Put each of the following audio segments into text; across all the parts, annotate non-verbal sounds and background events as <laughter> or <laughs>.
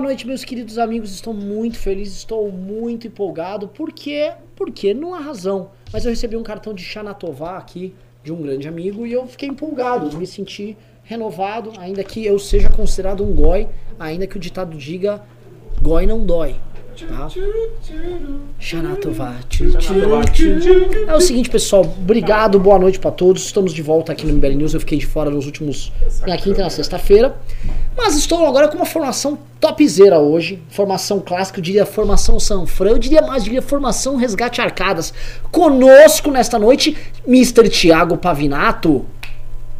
Boa noite, meus queridos amigos. Estou muito feliz, estou muito empolgado. Por quê? Porque não há razão. Mas eu recebi um cartão de Xanatová aqui, de um grande amigo, e eu fiquei empolgado, me senti renovado, ainda que eu seja considerado um goi, ainda que o ditado diga goi não dói. Tá? Xanatová. É o seguinte, pessoal. Obrigado, boa noite pra todos. Estamos de volta aqui no MBL News. Eu fiquei de fora nos últimos. na quinta e na sexta-feira. Mas estou agora com uma formação topzera hoje. Formação clássica, eu diria formação Sanfran. Eu diria mais, eu diria formação Resgate Arcadas. Conosco nesta noite, Mr. Thiago Pavinato,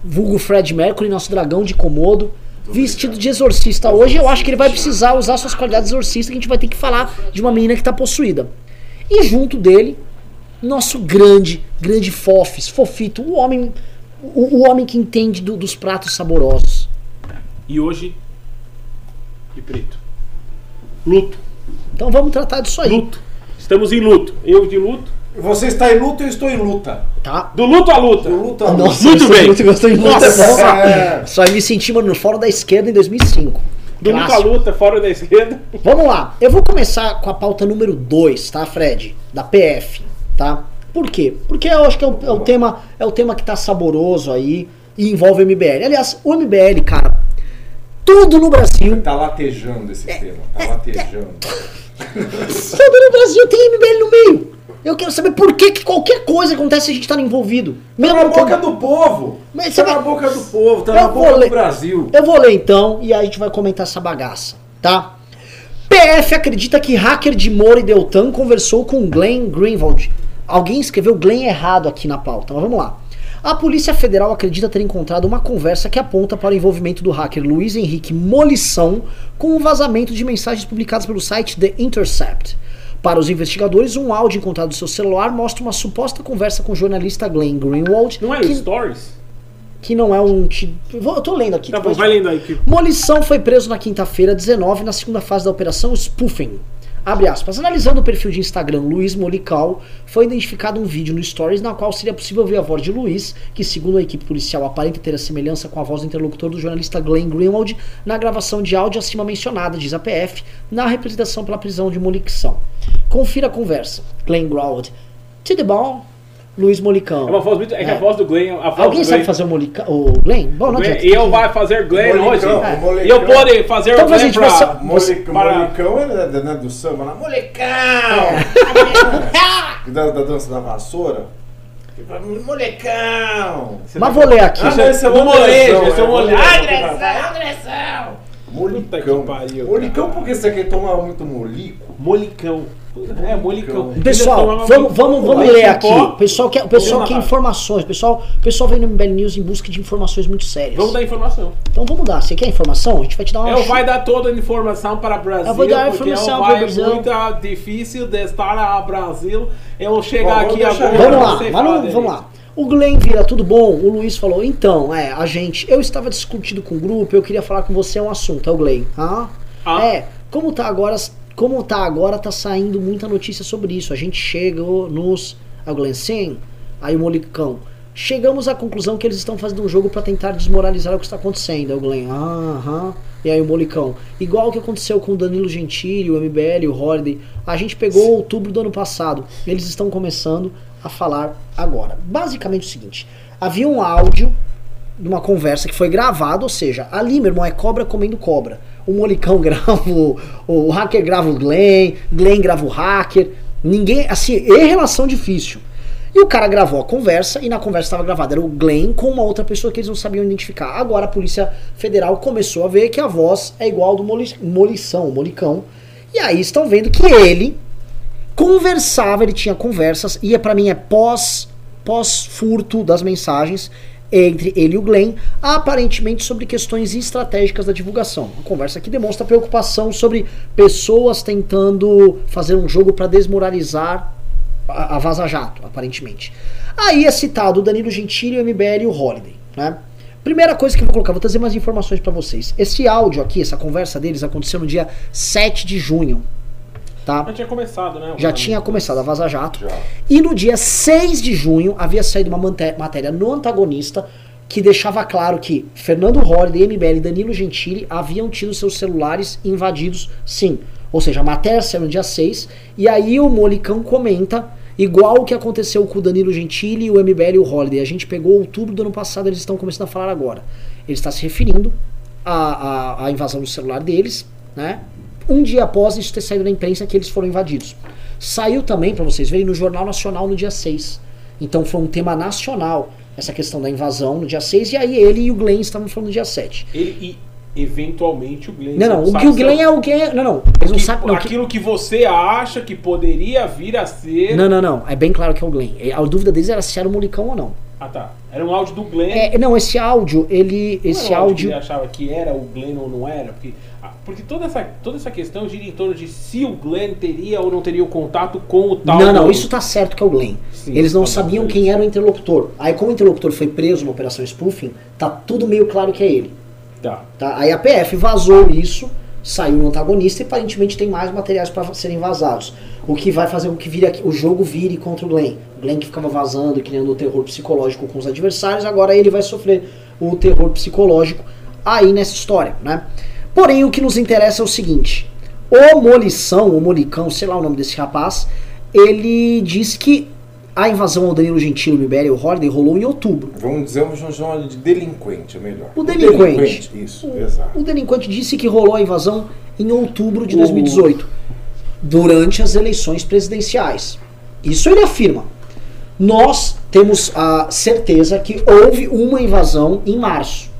vulgo Fred Mercury, nosso dragão de Komodo. Vestido de exorcista. Hoje eu acho que ele vai precisar usar suas qualidades de exorcista, que a gente vai ter que falar de uma menina que tá possuída. E junto dele, nosso grande, grande Fofes, Fofito, o homem, o, o homem que entende do- dos pratos saborosos. E hoje, de preto. Luto. Então vamos tratar disso aí, Luto. Estamos em luto. Eu de luto. Você está em luta, eu estou em luta. tá? Do luto à luta. Do luta a luta. Nossa, Muito sou bem. Muito gostei de luta. Nossa. É. Só me senti, mano, no fórum da esquerda em 2005. Do luto à luta, fora da esquerda. Vamos lá, eu vou começar com a pauta número 2, tá, Fred? Da PF, tá? Por quê? Porque eu acho que é o, é o tema, é o tema que tá saboroso aí e envolve o MBL. Aliás, o MBL, cara, tudo no Brasil, Tá latejando esse tema. Tá latejando. <laughs> tudo no Brasil tem MBL no meio. Eu quero saber por que, que qualquer coisa acontece a gente tá envolvido. Tá Mesmo na não boca do povo. Mas Tá na boca do povo. Tá Eu na boca ler. do Brasil. Eu vou ler então e aí a gente vai comentar essa bagaça, tá? PF acredita que hacker de Moro e Deltan conversou com Glenn Greenwald. Alguém escreveu Glenn errado aqui na pauta, mas vamos lá. A Polícia Federal acredita ter encontrado uma conversa que aponta para o envolvimento do hacker Luiz Henrique Molição com o vazamento de mensagens publicadas pelo site The Intercept. Para os investigadores, um áudio encontrado no seu celular mostra uma suposta conversa com o jornalista Glenn Greenwald, Não é que, Stories? que não é um... Eu tô lendo aqui. Tá bom, vai lendo aí. Molição foi preso na quinta-feira, 19, na segunda fase da operação Spoofing. Abre aspas. Analisando o perfil de Instagram Luiz Molical, foi identificado um vídeo no Stories na qual seria possível ver a voz de Luiz, que segundo a equipe policial aparenta ter a semelhança com a voz do interlocutor do jornalista Glenn Greenwald na gravação de áudio acima mencionada, diz a PF, na representação pela prisão de Molição. Confira a conversa. Glenn Greenwald. Tudo bom? Luiz Molicão. É uma voz muito. É que É. a voz do Glenn. A voz Alguém do sabe Glenn, fazer o Molica... o Glenn? Bom, não Glenn, adianta. E eu vai fazer Glenn Molicão, hoje. o E eu pode fazer Então, o Glenn pra. você- Molicão, para- Molicão é da, da, do samba, lá. Molecão! <laughs> da, da dança da vassoura. Que Molecão! Mas vou ler aqui. Ah, esse é o molejo, esse é o é, molejo. Puta que Molicão. pariu, Molicão cara. porque você quer tomar muito molico? Molicão. É, Molicão. Pessoal, Ainda tomava vamos, vamos, vamos ler aqui. O pessoal quer, o pessoal Vamos quer informações. O pessoal, o pessoal vem no MBL News em busca de informações muito sérias. Vamos dar informação. Então vamos dar. Você quer informação? A gente vai te dar uma. Eu vai dar toda a informação para o Brasil, Eu vou dar a porque informação para o Brasil. muito difícil de estar no Brasil. Eu chegar Bom, vamos aqui agora. Vamos lá, dele. vamos lá. O Glenn vira, tudo bom? O Luiz falou, então, é, a gente, eu estava discutindo com o grupo, eu queria falar com você um assunto, é o Glenn. Ah? Ah. É, como tá agora, como tá agora, tá saindo muita notícia sobre isso. A gente chegou nos. Glenn, sim. Aí o Molicão. Chegamos à conclusão que eles estão fazendo um jogo para tentar desmoralizar o que está acontecendo. Aí o Glenn, ah, aham. E aí o Molicão. Igual o que aconteceu com o Danilo Gentili, o MBL, o Holiday. A gente pegou outubro do ano passado. Eles estão começando a falar agora. Basicamente o seguinte: havia um áudio de uma conversa que foi gravado, ou seja, ali, meu irmão, é cobra comendo cobra. O Molicão <laughs> grava o, o hacker grava o Glenn, Glenn grava o hacker. Ninguém, assim, é relação difícil. E o cara gravou a conversa e na conversa estava gravada era o Glenn com uma outra pessoa que eles não sabiam identificar. Agora a Polícia Federal começou a ver que a voz é igual do Moli, Molição, o Molicão. E aí estão vendo que ele conversava, ele tinha conversas, e é para mim é pós pós furto das mensagens entre ele e o Glenn, aparentemente sobre questões estratégicas da divulgação. Uma conversa que demonstra preocupação sobre pessoas tentando fazer um jogo para desmoralizar a, a Vaza Jato, aparentemente. Aí é citado o Danilo Gentili, o MBL e o Holiday, né? Primeira coisa que eu vou colocar, vou trazer mais informações para vocês. Esse áudio aqui, essa conversa deles aconteceu no dia 7 de junho, tá? Já tinha começado, né? Já tinha começado a Vaza Jato. Já. E no dia 6 de junho havia saído uma matéria no antagonista que deixava claro que Fernando Holliday, MBL e Danilo Gentili haviam tido seus celulares invadidos, sim. Ou seja, a matéria saiu no dia 6, e aí o Molicão comenta, igual o que aconteceu com o Danilo Gentili, o MBL e o Holliday. A gente pegou outubro do ano passado, eles estão começando a falar agora. Ele está se referindo à, à, à invasão do celular deles, né? Um dia após isso ter saído na imprensa que eles foram invadidos. Saiu também, para vocês verem, no Jornal Nacional no dia 6. Então foi um tema nacional essa questão da invasão no dia 6, e aí ele e o Glenn estavam falando no dia 7. Ele e eventualmente o Glenn. Não, não, o que o Glenn é o Glenn. Não, não. Eles não que- sabem. Não, que- aquilo que você acha que poderia vir a ser. não, não, não. É bem claro que é o Glenn. A dúvida deles era se era o Molicão ou não. Ah, tá. Era um áudio do Glenn. É, não, esse áudio, ele. Não Esse um que áudio. Ele achava que era o Glenn ou não era? Porque, ah, porque toda, essa, toda essa questão gira em torno de se o Glenn teria ou não teria o contato com o tal. Não, não, isso tá certo que é o Glenn. Sim, Eles não tá sabiam quem era o interlocutor. Aí, como o interlocutor foi preso na operação spoofing, tá tudo meio claro que é ele. Tá. Tá? Aí a PF vazou isso, saiu no antagonista e aparentemente tem mais materiais para serem vazados. O que vai fazer com que vire o jogo vire contra o Glenn. O Glenn que ficava vazando e criando o terror psicológico com os adversários, agora ele vai sofrer o terror psicológico aí nessa história, né? Porém, o que nos interessa é o seguinte: o Molição, o Molicão, sei lá o nome desse rapaz, ele diz que a invasão ao Danilo Gentili, o MBL e o Holiday rolou em outubro. Vamos dizer, vamos chamar de delinquente, é melhor. O delinquente. Isso, exato. O delinquente disse que rolou a invasão em outubro de 2018, durante as eleições presidenciais. Isso ele afirma. Nós temos a certeza que houve uma invasão em março.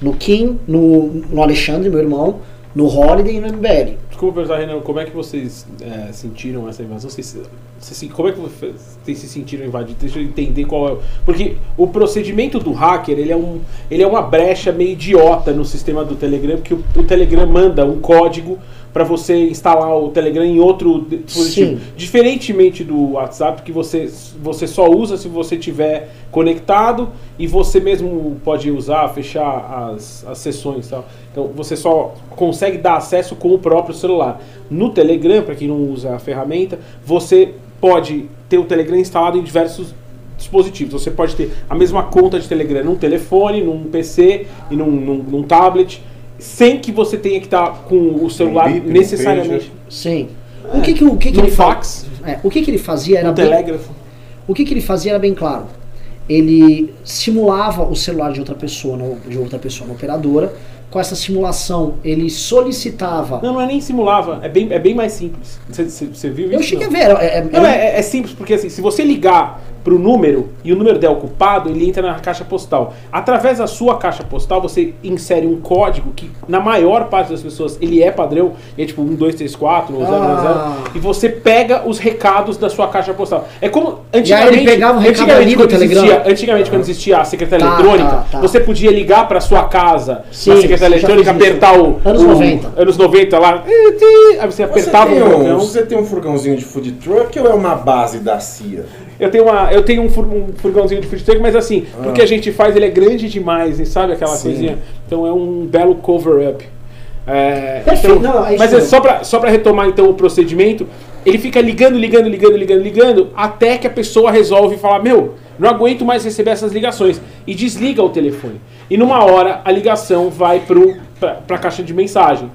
No Kim, no, no Alexandre, meu irmão, no Holiday e no MBL. Desculpa perguntar, Renan, como é que vocês é, sentiram essa invasão? Vocês, vocês- como é que vocês se sentiram invadidos? Deixa eu entender qual é. Porque o procedimento do hacker ele é, um, ele é uma brecha meio idiota no sistema do Telegram, porque o, o Telegram manda um código para você instalar o Telegram em outro dispositivo. Sim. Diferentemente do WhatsApp, que você, você só usa se você tiver conectado e você mesmo pode usar, fechar as, as sessões tal. Então você só consegue dar acesso com o próprio celular. No Telegram, para quem não usa a ferramenta, você pode ter o Telegram instalado em diversos dispositivos. Você pode ter a mesma conta de Telegram num telefone, num PC e num, num, num tablet, sem que você tenha que estar com o celular bip, num necessariamente. pager. Sim. O que, que, o que, que ele fa- fax, É, o que, que ele fazia era no bem, telégrafo. O que, que ele fazia era bem claro. Ele simulava o celular de outra pessoa, no- de outra pessoa na operadora. Com essa simulação, ele solicitava. Não, não é nem simulava, é bem, é bem mais simples. Você, viu isso? eu cheguei Não? a ver. Era, é- Não, era- é, é simples, porque assim, se você ligar pro número e o número der ocupado, ele entra na caixa postal. Através da sua caixa postal, você insere um código que, na maior parte das pessoas, ele é padrão, e é tipo 1, 2, 3, 4, 0, 0, Ah. e você pega os recados da sua caixa postal. É como E aí antigamente, ele pegava o recado antigamente, quando existia, antigamente quando existia a secretaria Tá, eletrônica, tá, tá. você podia ligar pra sua casa Sim, secretaria fiz eletrônica, apertar o Anos o- 90. anos 90 lá, aí você Você apertava tem, o um, você tem um furgãozinho de food truck ou é uma base da CIA? Eu tenho, uma, eu tenho um, fur- furgãozinho de food truck, mas assim, Ah. porque a gente faz, ele é grande demais, sabe aquela Sim. coisinha? Então é um belo cover-up. É, então- não, é mas é só pra, só pra retomar então o procedimento, ele fica ligando, ligando, ligando, ligando, ligando, até que a pessoa resolve falar, meu, não aguento mais receber essas ligações. E desliga o telefone. E numa hora a ligação vai pra, pra caixa de mensagem.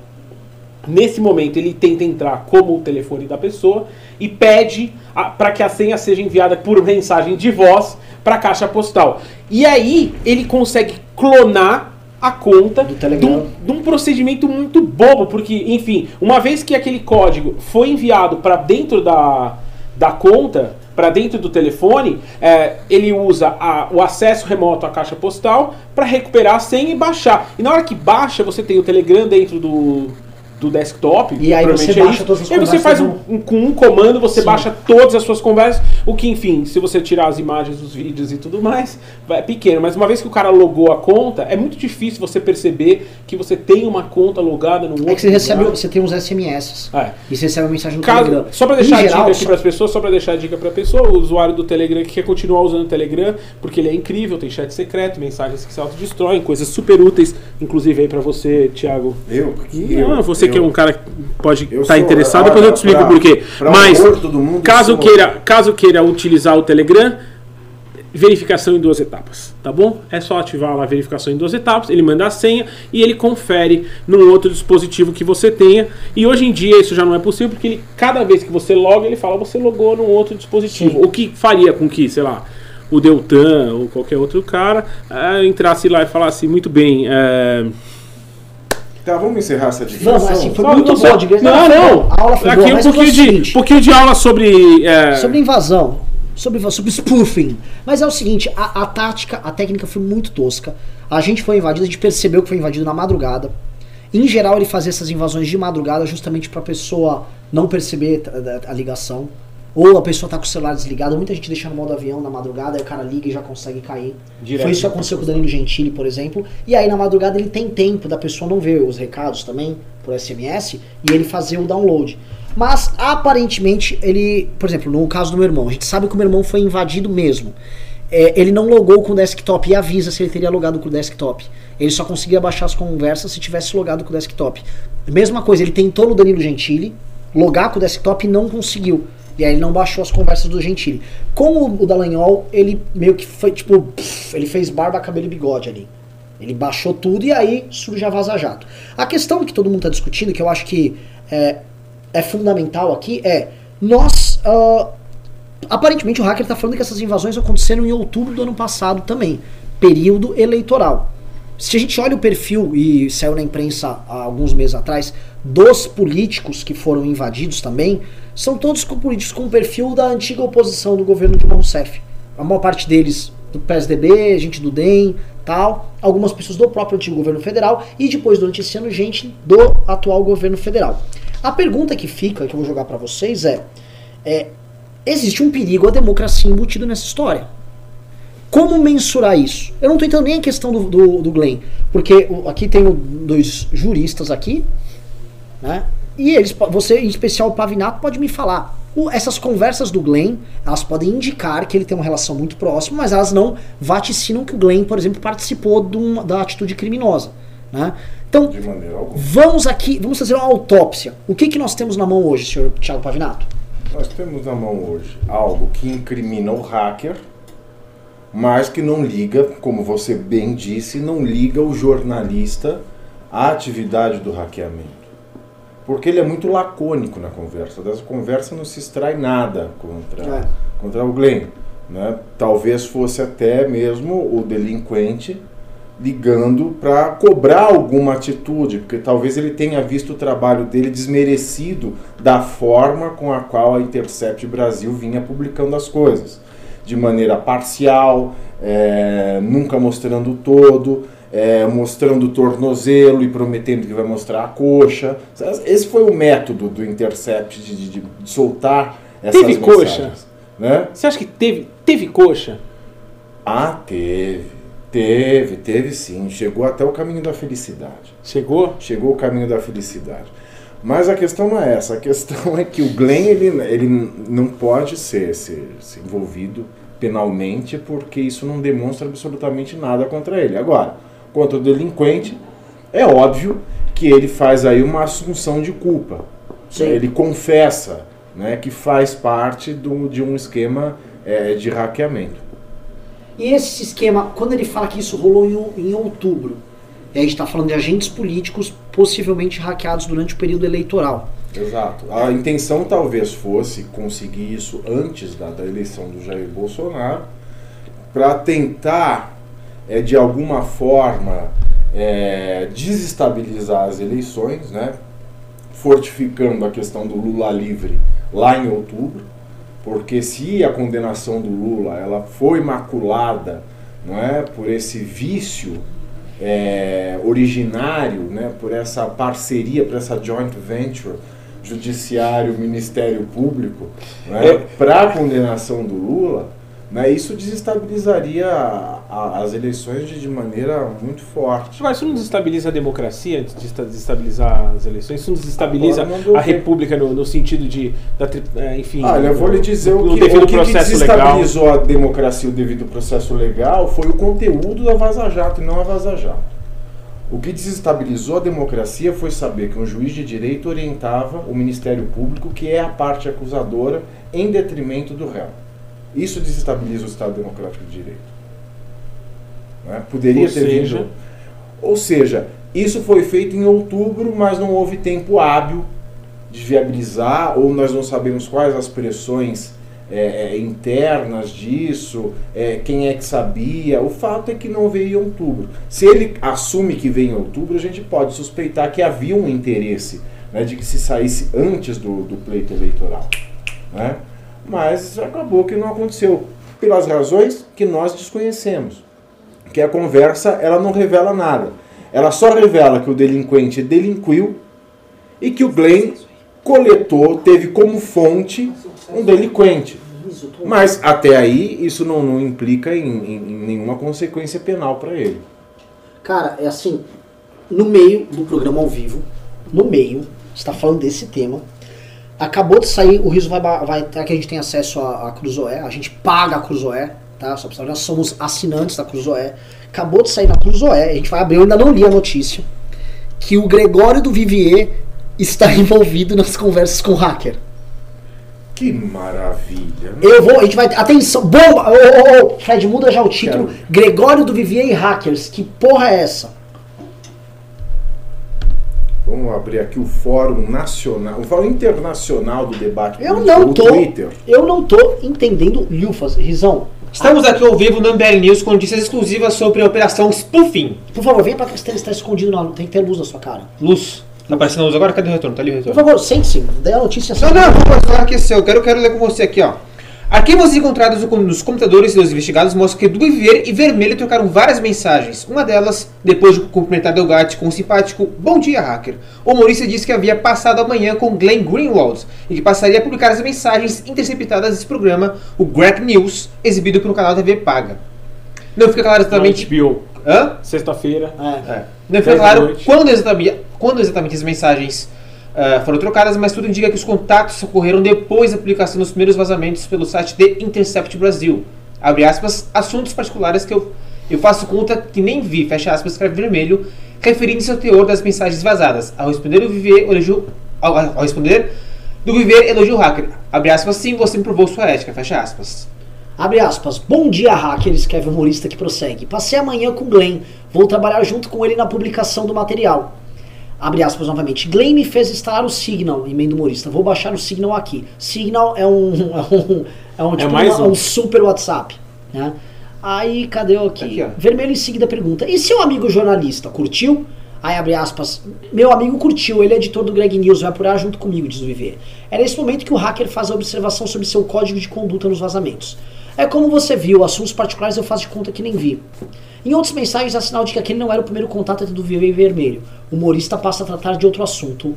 Nesse momento, ele tenta entrar como o telefone da pessoa e pede para que a senha seja enviada por mensagem de voz para a caixa postal. E aí, ele consegue clonar a conta um- de um procedimento muito bobo, porque, enfim, uma vez que aquele código foi enviado para dentro da, da conta, para dentro do telefone, é, ele usa a- o acesso remoto à caixa postal para recuperar a senha e baixar. E na hora que baixa, você tem o Telegram dentro do, do desktop. E aí você é baixa isso. todas as E aí você conversas faz um, um- com um comando, você Sim. baixa todas as suas conversas, o que, enfim, se você tirar as imagens, os vídeos e tudo mais, vai- é pequeno. Mas uma vez que o cara logou a conta, é muito difícil você perceber que você tem uma conta logada no outro É que você recebe, lugar. você tem uns SMS. É. E você recebe uma mensagem no Caso, Telegram. só pra Em deixar a geral, dica aqui só- para as pessoas, só pra deixar a dica pra pessoa, o usuário do Telegram que quer continuar usando o Telegram, porque ele é incrível, tem chat secreto, mensagens que se autodestroem, coisas super úteis, inclusive aí pra você, Thiago. Eu? Porque Não, eu, você que é um cara que pode estar sou- interessado, depois eu te explico por quê. Mas, mundo, caso queira, caso queira utilizar o Telegram, verificação em duas etapas, tá bom? É só ativar lá a verificação em duas etapas, ele manda a senha e ele confere num outro dispositivo que você tenha. E hoje em dia isso já não é possível porque ele, cada vez que você loga, ele fala você logou num outro dispositivo. Sim. O que faria com que, sei lá, o Deltan ou qualquer outro cara eh, entrasse lá e falasse muito bem. eh, Tá, vamos encerrar essa digressão? Vamos, assim, foi só- muito só- boa a digressão. Não, não. A aula foi Aqui boa, um pouquinho de, seguinte, pouquinho de aula sobre. eh, Sobre invasão, sobre, sobre spoofing. Mas é o seguinte, a, a tática, a técnica foi muito tosca. A gente foi invadido, a gente percebeu que foi invadido na madrugada. Em geral, ele fazia essas invasões de madrugada justamente pra pessoa não perceber a, a- a ligação. Ou a pessoa tá com o celular desligado. Muita gente deixa no modo avião na madrugada, aí o cara liga e já consegue cair. Direto. Foi isso que aconteceu com o Danilo Gentili, por exemplo. E aí na madrugada ele tem tempo da pessoa não ver os recados também, por SMS, e ele fazer o download. Mas aparentemente ele, por exemplo, no caso do meu irmão, a gente sabe que o meu irmão foi invadido mesmo. É, ele não logou com o desktop e avisa se ele teria logado com o desktop. Ele só conseguia baixar as conversas se tivesse logado com o desktop. Mesma coisa, ele tentou no Danilo Gentili logar com o desktop e não conseguiu. E aí ele não baixou as conversas do Gentili. Com o, o Dallagnol, ele meio que foi tipo. pff, ele fez barba, cabelo e bigode ali. Ele baixou tudo e aí surge a Vaza Jato. A questão que todo mundo está discutindo, que eu acho que é, é fundamental aqui, é nós. ah, aparentemente o hacker está falando que essas invasões aconteceram em outubro do ano passado também, período eleitoral. Se a gente olha o perfil, e saiu na imprensa há alguns meses atrás, dos políticos que foram invadidos também, são todos políticos com o perfil da antiga oposição do governo Dilma Rousseff. A maior parte deles do PSDB, gente do DEM, tal, algumas pessoas do próprio antigo governo federal e depois durante esse ano gente do atual governo federal. A pergunta que fica, que eu vou jogar para vocês é, é existe um perigo à democracia embutido nessa história. Como mensurar isso? Eu não estou entendendo nem a questão do, do, do Glenn, porque aqui tem o- dois juristas aqui, né? E eles, você, em especial o Pavinato, pode me falar. O- essas conversas do Glenn, elas podem indicar que ele tem uma relação muito próxima, mas elas não vaticinam que o Glenn, por exemplo, participou de uma- da atitude criminosa, né? Então, vamos aqui, vamos fazer uma autópsia. O que, que nós temos na mão hoje, senhor Thiago Pavinato? Nós temos na mão hoje algo que incrimina o hacker, mas que não liga, como você bem disse, não liga o jornalista à atividade do hackeamento. Porque ele é muito lacônico na conversa. Dessa conversa não se extrai nada contra, É. contra o Glenn. Né? Talvez fosse até mesmo o delinquente ligando para cobrar alguma atitude, porque talvez ele tenha visto o trabalho dele desmerecido da forma com a qual a Intercept Brasil vinha publicando as coisas, de maneira parcial, é, nunca mostrando todo, é, mostrando o tornozelo e prometendo que vai mostrar a coxa. Esse foi o método do Intercept de, de- de soltar essas Teve mensagens. coxa? Né? Você acha que teve, teve coxa? Ah, teve. Teve, teve sim. Chegou até o caminho da felicidade. Chegou? Chegou o caminho da felicidade. Mas a questão não é essa. A questão <laughs> é que o Glenn ele, ele não pode ser, ser, ser envolvido penalmente porque isso não demonstra absolutamente nada contra ele. Agora, contra o delinquente, é óbvio que ele faz aí uma assunção de culpa. Sim. Ele confessa né, que faz parte do, de um esquema eh, de hackeamento. E esse esquema, quando ele fala que isso rolou em, em outubro, e a gente está falando de agentes políticos possivelmente hackeados durante o período eleitoral. Exato. A intenção talvez fosse conseguir isso antes da, da eleição do Jair Bolsonaro, para tentar, é, de alguma forma, é, desestabilizar as eleições, né? fortificando a questão do Lula livre lá em outubro, porque se a condenação do Lula ela foi maculada não é, por esse vício é, originário, né, por essa parceria, por essa joint venture judiciário Ministério Público né, É. para a condenação do Lula, né, isso desestabilizaria a- a- as eleições de, de maneira muito forte. Mas isso não desestabiliza a democracia, desestabilizar as eleições? Isso não desestabiliza não a república no, no sentido de, da, é, enfim... Olha, eu vou lhe dizer o que, o que, que processo legal. desestabilizou a democracia o devido processo legal foi o conteúdo da Vaza Jato e não a Vaza Jato. O que desestabilizou a democracia foi saber que um juiz de direito orientava o Ministério Público, que é a parte acusadora, em detrimento do réu. Isso desestabiliza o Estado Democrático de Direito. Né? Poderia Ou ter seja- vindo. Ou seja, isso foi feito em outubro, mas não houve tempo hábil de viabilizar, ou nós não sabemos quais as pressões é, é, internas disso, é, quem é que sabia. O fato é que não veio em outubro. Se ele assume que veio em outubro, a gente pode suspeitar que havia um interesse né, de que se saísse antes do, do pleito eleitoral. Né? Mas acabou que não aconteceu, pelas razões que nós desconhecemos. Que a conversa ela não revela nada. Ela só revela que o delinquente delinquiu e que o Glenn coletou, teve como fonte um delinquente. Mas até aí isso não, não implica em, em- nenhuma consequência penal para ele. Cara, é assim, no meio do programa ao vivo, no meio, está falando desse tema. Acabou de sair, o Riso vai, vai que a gente tem acesso à, à Cruzoé, a gente paga a Cruzoé, tá? Só pra nós somos assinantes da Cruzoé. Acabou de sair na Cruzoé, a gente vai abrir, eu ainda não li a notícia, que o Gregório do Vivier está <laughs> envolvido nas conversas com o hacker. Que maravilha. né? Eu vou, a gente vai. Atenção, bomba! Ô, ô, ô, Fred, muda já o título. Quero. Gregório do Vivier e Hackers. Que porra é essa? Vamos abrir aqui o Fórum Nacional, o Fórum Internacional do Debate Eu Político, não tô. Twitter. Eu não tô entendendo Lufas. Rizão, Estamos aqui ao vivo no MBL News com notícias exclusivas sobre a operação Spoofing. por favor, venha pra cá, você está escondido na Tem que ter luz na sua cara. Luz. Tá aparecendo a luz agora? Cadê o retorno? Tá ali o Por retorno. favor, sente-se. Dê a notícia. Não, não, vou falar aqui seu. Eu quero, quero ler com você aqui, ó. Arquivos encontrados no- nos computadores dos investigados mostram que Edu Viver e Vermelho trocaram várias mensagens. Uma delas, depois de cumprimentar Delgatti com um simpático Bom dia, hacker. O humorista disse que havia passado a manhã com Glenn Greenwald e que passaria a publicar as mensagens interceptadas desse programa, o Greg News, exibido pelo canal TV Paga. Não fica claro exatamente. HBO. Hã? Sexta-feira. É. É. Não fica claro quando exatamente, quando exatamente as mensagens ah, foram trocadas, mas tudo indica que os contatos ocorreram depois da publicação dos primeiros vazamentos pelo site The Intercept Brasil. Abre aspas, assuntos particulares que eu, eu faço conta que nem vi, fecha aspas, escreve vermelho, referindo-se ao teor das mensagens vazadas. Ao responder o Viver, elogio, ao, ao responder do Viver, elogio o hacker. Abre aspas, sim, você me provou sua ética, fecha aspas. Abre aspas. Bom dia, hacker, escreve o humorista que prossegue. Passei amanhã com Glenn. Vou trabalhar junto com ele na publicação do material. Abre aspas novamente. Glenn me fez instalar o Signal, emenda humorista. Vou baixar o Signal aqui. Signal é um. <laughs> É um, é um, tipo mais uma- um. um super WhatsApp. Né? Aí, cadê o aqui? Aqui. Vermelho em seguida pergunta: E seu amigo jornalista, curtiu? Aí abre aspas, meu amigo curtiu, ele é editor do Greg News, vai apurar junto comigo, diz o Viver. É nesse momento que o hacker faz a observação sobre seu código de conduta nos vazamentos. É como você viu, assuntos particulares eu faço de conta que nem vi. Em outras mensagens há sinal de que aquele não era o primeiro contato entre Viver e Vermelho. O humorista passa a tratar de outro assunto.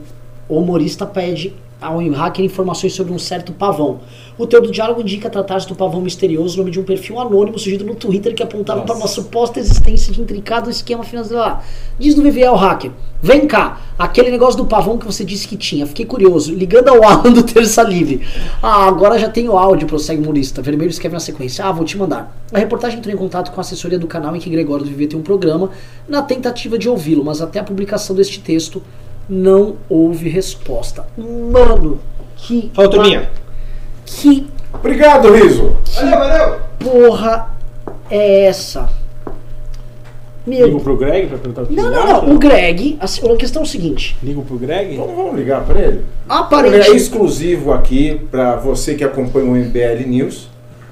O humorista pede ao hacker informações sobre um certo pavão. O teor do diálogo indica tratar-se do pavão misterioso, nome de um perfil anônimo surgido no Twitter que apontava para uma suposta existência de intricado esquema financeiro lá. Diz no VVL hacker, vem cá, aquele negócio do pavão que você disse que tinha, fiquei curioso, ligando ao <laughs> Alan do Terça Livre. Ah, agora já tenho áudio, prossegue o humorista. Vermelho escreve na sequência, ah, vou te mandar. A reportagem entrou em contato com a assessoria do canal em que Gregório do Viver tem um programa, na tentativa de ouvi-lo, mas até a publicação deste texto não houve resposta. Mano, que. Fala, turminha. Que Obrigado, Riso. Valeu, valeu! porra é essa? Ligo Meu. pro Greg pra perguntar o que Não, não, acha? não. O Greg, a, a questão é o seguinte: Ligo pro Greg? Então vamos ligar para ele. Ele é aparentemente. exclusivo aqui para você que acompanha o MBL News,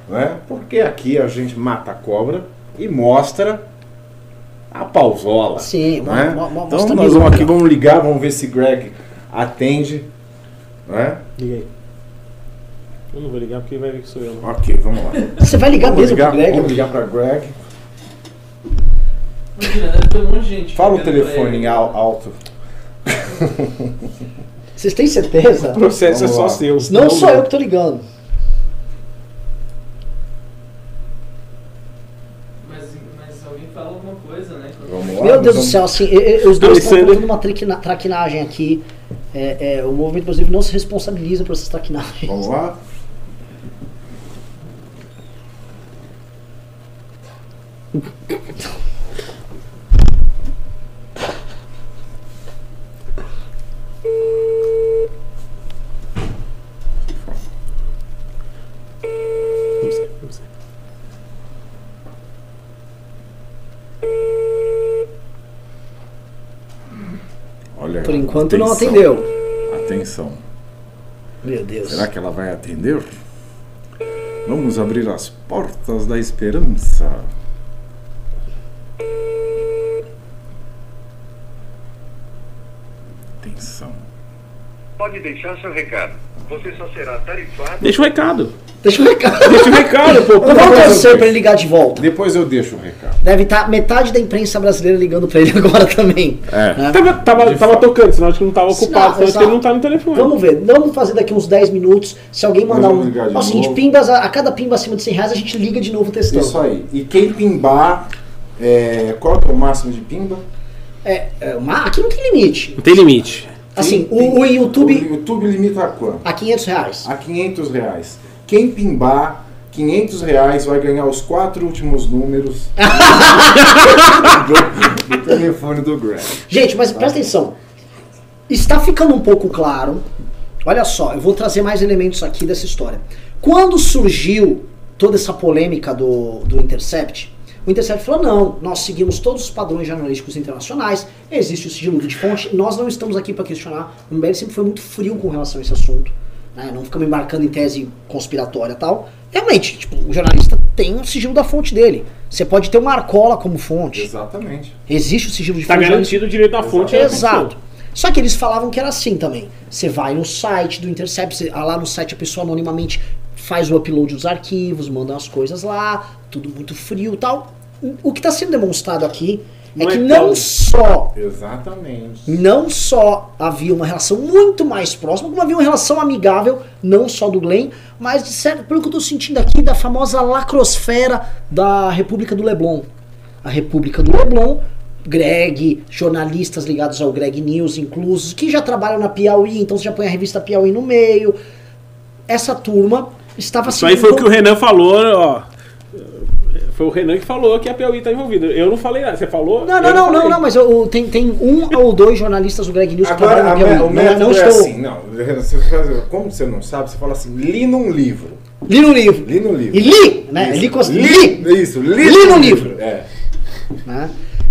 né? porque aqui a gente mata a cobra e mostra a pausola. Sim, né? mo- mo- Então nós vamos aqui, vamos ligar, vamos ver se Greg atende. Né? Liga aí. Eu não vou ligar porque vai ver que sou eu. né? Ok, vamos lá. Você vai ligar Vamos mesmo ligar, pro Greg? vamos ligar para Greg. Imagina, deve ter um monte de gente. Fala o telefone ele. al- alto. Vocês têm certeza? O processo Vamos é só lá. seu. Não sou eu que tô ligando. Mas, mas alguém fala alguma coisa, né? Quando- Vamos lá. Meu Deus do céu, assim, os dois estão fazendo uma traquina- traquinagem aqui. É, é, o movimento, inclusive, não se responsabiliza por essas traquinagens. Vamos lá. <laughs> enquanto não Atenção. atendeu. Atenção. Meu Deus. Será que ela vai atender? Vamos abrir as portas da esperança. Atenção. Pode deixar seu recado. Você só será tarifado. Deixa o recado. Deixa eu recado. Deixa o recado, pô. Eu vou torcer pra ele ligar de volta. Depois eu deixo o recado. Deve estar metade da imprensa brasileira ligando pra ele <laughs> agora também. É. né? Tava, tava, tava tocando, senão acho que não tava ocupado, Não, senão acho que exato. ele não tá no telefone. Vamos ver, vamos fazer daqui uns 10 minutos. Se alguém mandar Vamos um. ligar de Ó, o seguinte, novo. pimbas, a, a cada pimba acima de 100 reais a gente liga de novo testando. Isso aí. E quem pimbar, é, qual é o máximo de pimba? É, é, uma- aqui não tem limite. Não tem limite. Assim, Quem o, o YouTube O YouTube limita a quanto? a 500 reais. A 500 reais. Quem pimbar 500 reais vai ganhar os quatro últimos números <laughs> do, do telefone do Greg. Gente, mas presta atenção. Está ficando um pouco claro. Olha só, eu vou trazer mais elementos aqui dessa história. Quando surgiu toda essa polêmica do, do Intercept, o Intercept falou: não, nós seguimos todos os padrões jornalísticos internacionais, existe o sigilo de fonte, nós não estamos aqui para questionar. O MBL sempre foi muito frio com relação a esse assunto. Né? Não ficamos embarcando em tese conspiratória e tal. Realmente, tipo, o jornalista tem o sigilo da fonte dele. Você pode ter uma arcola como fonte. Exatamente. Existe o sigilo de Tá fonte. garantido o direito da fonte. é Exato. Só que eles falavam que era assim também. Você vai no site do Intercept, você- lá no site a pessoa anonimamente faz o upload dos arquivos, manda as coisas lá, tudo muito frio e tal. O que está sendo demonstrado aqui é que é não tão- só Exatamente. não só havia uma relação muito mais próxima, como havia uma relação amigável, não só do Glenn, mas de certo, pelo que eu tô sentindo aqui, da famosa lacrosfera da República do Leblon. A República do Leblon, Greg, jornalistas ligados ao Greg News inclusos, que já trabalham na Piauí, então você já põe a revista Piauí no meio. Essa turma estava Isso aí foi o que o Renan falou, ó. Foi o Renan que falou que a Piauí tá envolvida. Eu não falei nada. Você falou? Não, não, não, falei. não, não, mas eu- tem, tem um ou dois jornalistas do Greg News que Agora, trabalham a na Piauí. o Não, método não é estou. assim, não. Você faz- como você não sabe, você fala assim, li num livro. Li no livro. Li no livro. E li, né? Isso. Li, li, li, Isso, li, Li no num livro. É. né?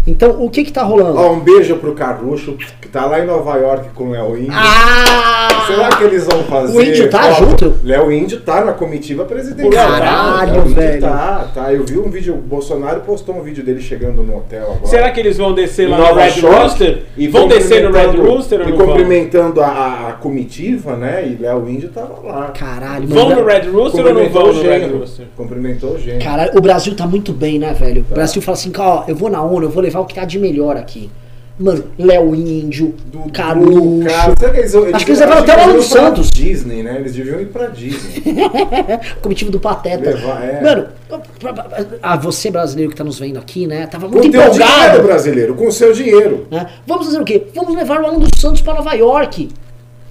Então, o que que tá rolando? Ó, um beijo pro Carluxo, que tá lá em Nova York com o Léo Índio. Ah! Será que eles vão fazer? O Índio tá Ó, junto? Léo Índio tá na comitiva presidencial. Caralho, Léo velho. Tá, tá. Eu vi um vídeo, o Bolsonaro postou um vídeo dele chegando no hotel agora. Será que eles vão descer lá no Nova Red York, Rooster? E vão descer no Red Rooster ou E cumprimentando a, a- comitiva, né? E Léo Índio tava lá. Caralho, Vão no Red Rooster ou não vão o no Red gênero. Rooster? Cumprimentou o gênero. Caralho, o Brasil tá muito bem, né, velho? Tá. O Brasil fala assim, ó, eu vou na ONU, eu vou levar o que tá de melhor aqui. Mano, Léo Índio, Dudu, Carucho. cara, será que eles, Acho que eles levaram até o eles Alan Santos. Disney, né? Eles deviam ir pra Disney. <laughs> comitiva do Pateta. Levar, é. Mano, ah, você brasileiro que tá nos vendo aqui, né? Tava Com muito dinheiro, empolgado. brasileiro, com o seu dinheiro. né? Vamos fazer o quê? Vamos levar o Alan dos Santos pra Nova York.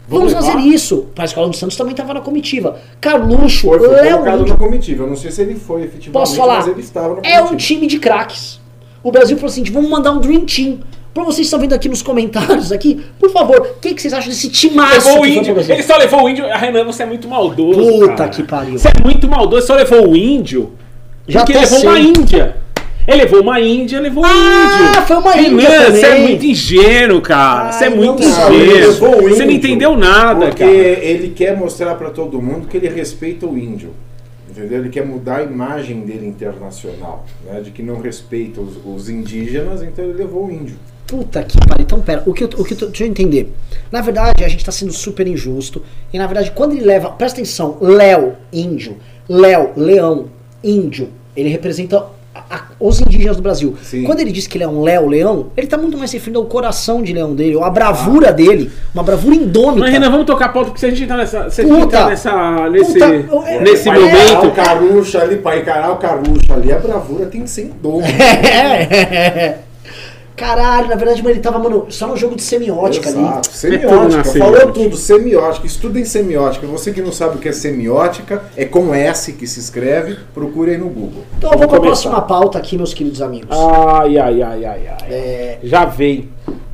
Vamos, Vamos fazer isso. Parece que o Alan dos Santos também tava na comitiva. Carluxo, Foi, foi Léo colocado Índio. na comitiva. Eu não sei se ele foi efetivamente, Posso falar? mas ele estava na É comitiva. um time de craques. O Brasil falou assim: vamos mandar um Dream Team. Pra vocês que estão vendo aqui nos comentários aqui, por favor, o que, que vocês acham desse timaço Levou o índio. Ele só levou o índio. A Renan, você é muito maldoso. Puta cara. que pariu. Você é muito maldoso. Só levou o índio. Já porque levou sei. uma índia. Ele levou uma índia, levou um Ah, índio. foi uma Renan, índia você é muito ingênuo, cara. Você é muito não, ingênuo. Você não entendeu nada, Porque cara. ele quer mostrar pra todo mundo que ele respeita o índio. Entendeu? Ele quer mudar a imagem dele internacional, né? De que não respeita os, os indígenas, então ele levou o índio. Puta que pariu. Então, pera, o que eu, o que eu deixa eu entender. Na verdade, a gente tá sendo super injusto. E na verdade, quando ele leva. Presta atenção, Léo, índio. Léo, leão, índio. Ele representa a- a- os indígenas do Brasil. Sim. Quando ele diz que ele é um Léo, leão, ele tá muito mais referindo ao coração de leão dele, a bravura dele. Uma bravura indômita. Mas, Renan, vamos tocar a pauta, porque se a gente entrar nessa, se a gente Puta. entrar nessa, nesse, Puta, eu- nesse Pra encarar momento. o Carucha ali, pra encarar o Carucha ali, a bravura tem que ser em dobro. <laughs> É. Caralho, na verdade, mano, ele tava, mano, só no jogo de semiótica ali. Exato. É tudo Semiótica, falou semiótica. tudo, semiótica, estudem semiótica. Você que não sabe o que é semiótica, é com S que se escreve, procure aí no Google. Então eu vou pra começar. próxima pauta aqui, meus queridos amigos. Ai, ai, ai, ai, ai. É, Já vem.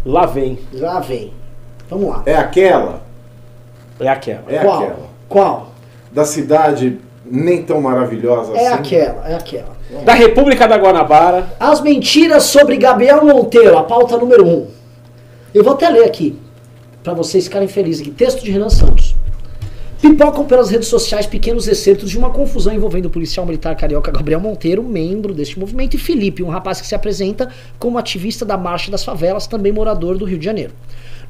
Lá vem. lá vem. Vamos lá. É aquela, É aquela. é Qual? aquela, Qual? da cidade nem tão maravilhosa É assim. aquela, é aquela. Da República da Guanabara. As mentiras sobre Gabriel Monteiro, a pauta número 1. Um. Eu vou até ler aqui. Pra vocês ficarem felizes aqui. Texto de Renan Santos. Pipocam pelas redes sociais pequenos excertos de uma confusão envolvendo o policial militar carioca Gabriel Monteiro, membro deste movimento, e Felipe, um rapaz que se apresenta como ativista da Marcha das Favelas, também morador do Rio de Janeiro.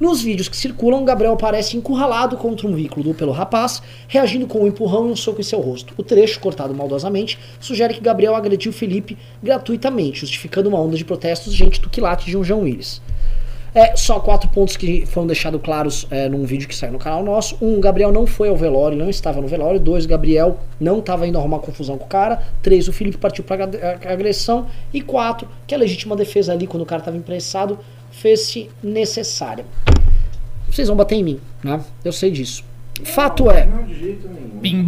Nos vídeos que circulam, Gabriel aparece encurralado contra um veículo pelo rapaz, reagindo com um empurrão e um soco em seu rosto. O trecho, cortado maldosamente, sugere que Gabriel agrediu Felipe gratuitamente, justificando uma onda de protestos gente do quilate de um João Willis. É, só quatro pontos que foram deixados claros é, num vídeo que saiu no canal nosso. Um, Gabriel não foi ao velório, não estava no velório. Dois, Gabriel não estava indo arrumar confusão com o cara. Três, o Felipe partiu para agressão. E quatro, que a legítima defesa ali, quando o cara estava impressado, fez-se necessária. Vocês vão bater em mim, né? Eu sei disso. Fato é. Não, de jeito nenhum. Nenhum.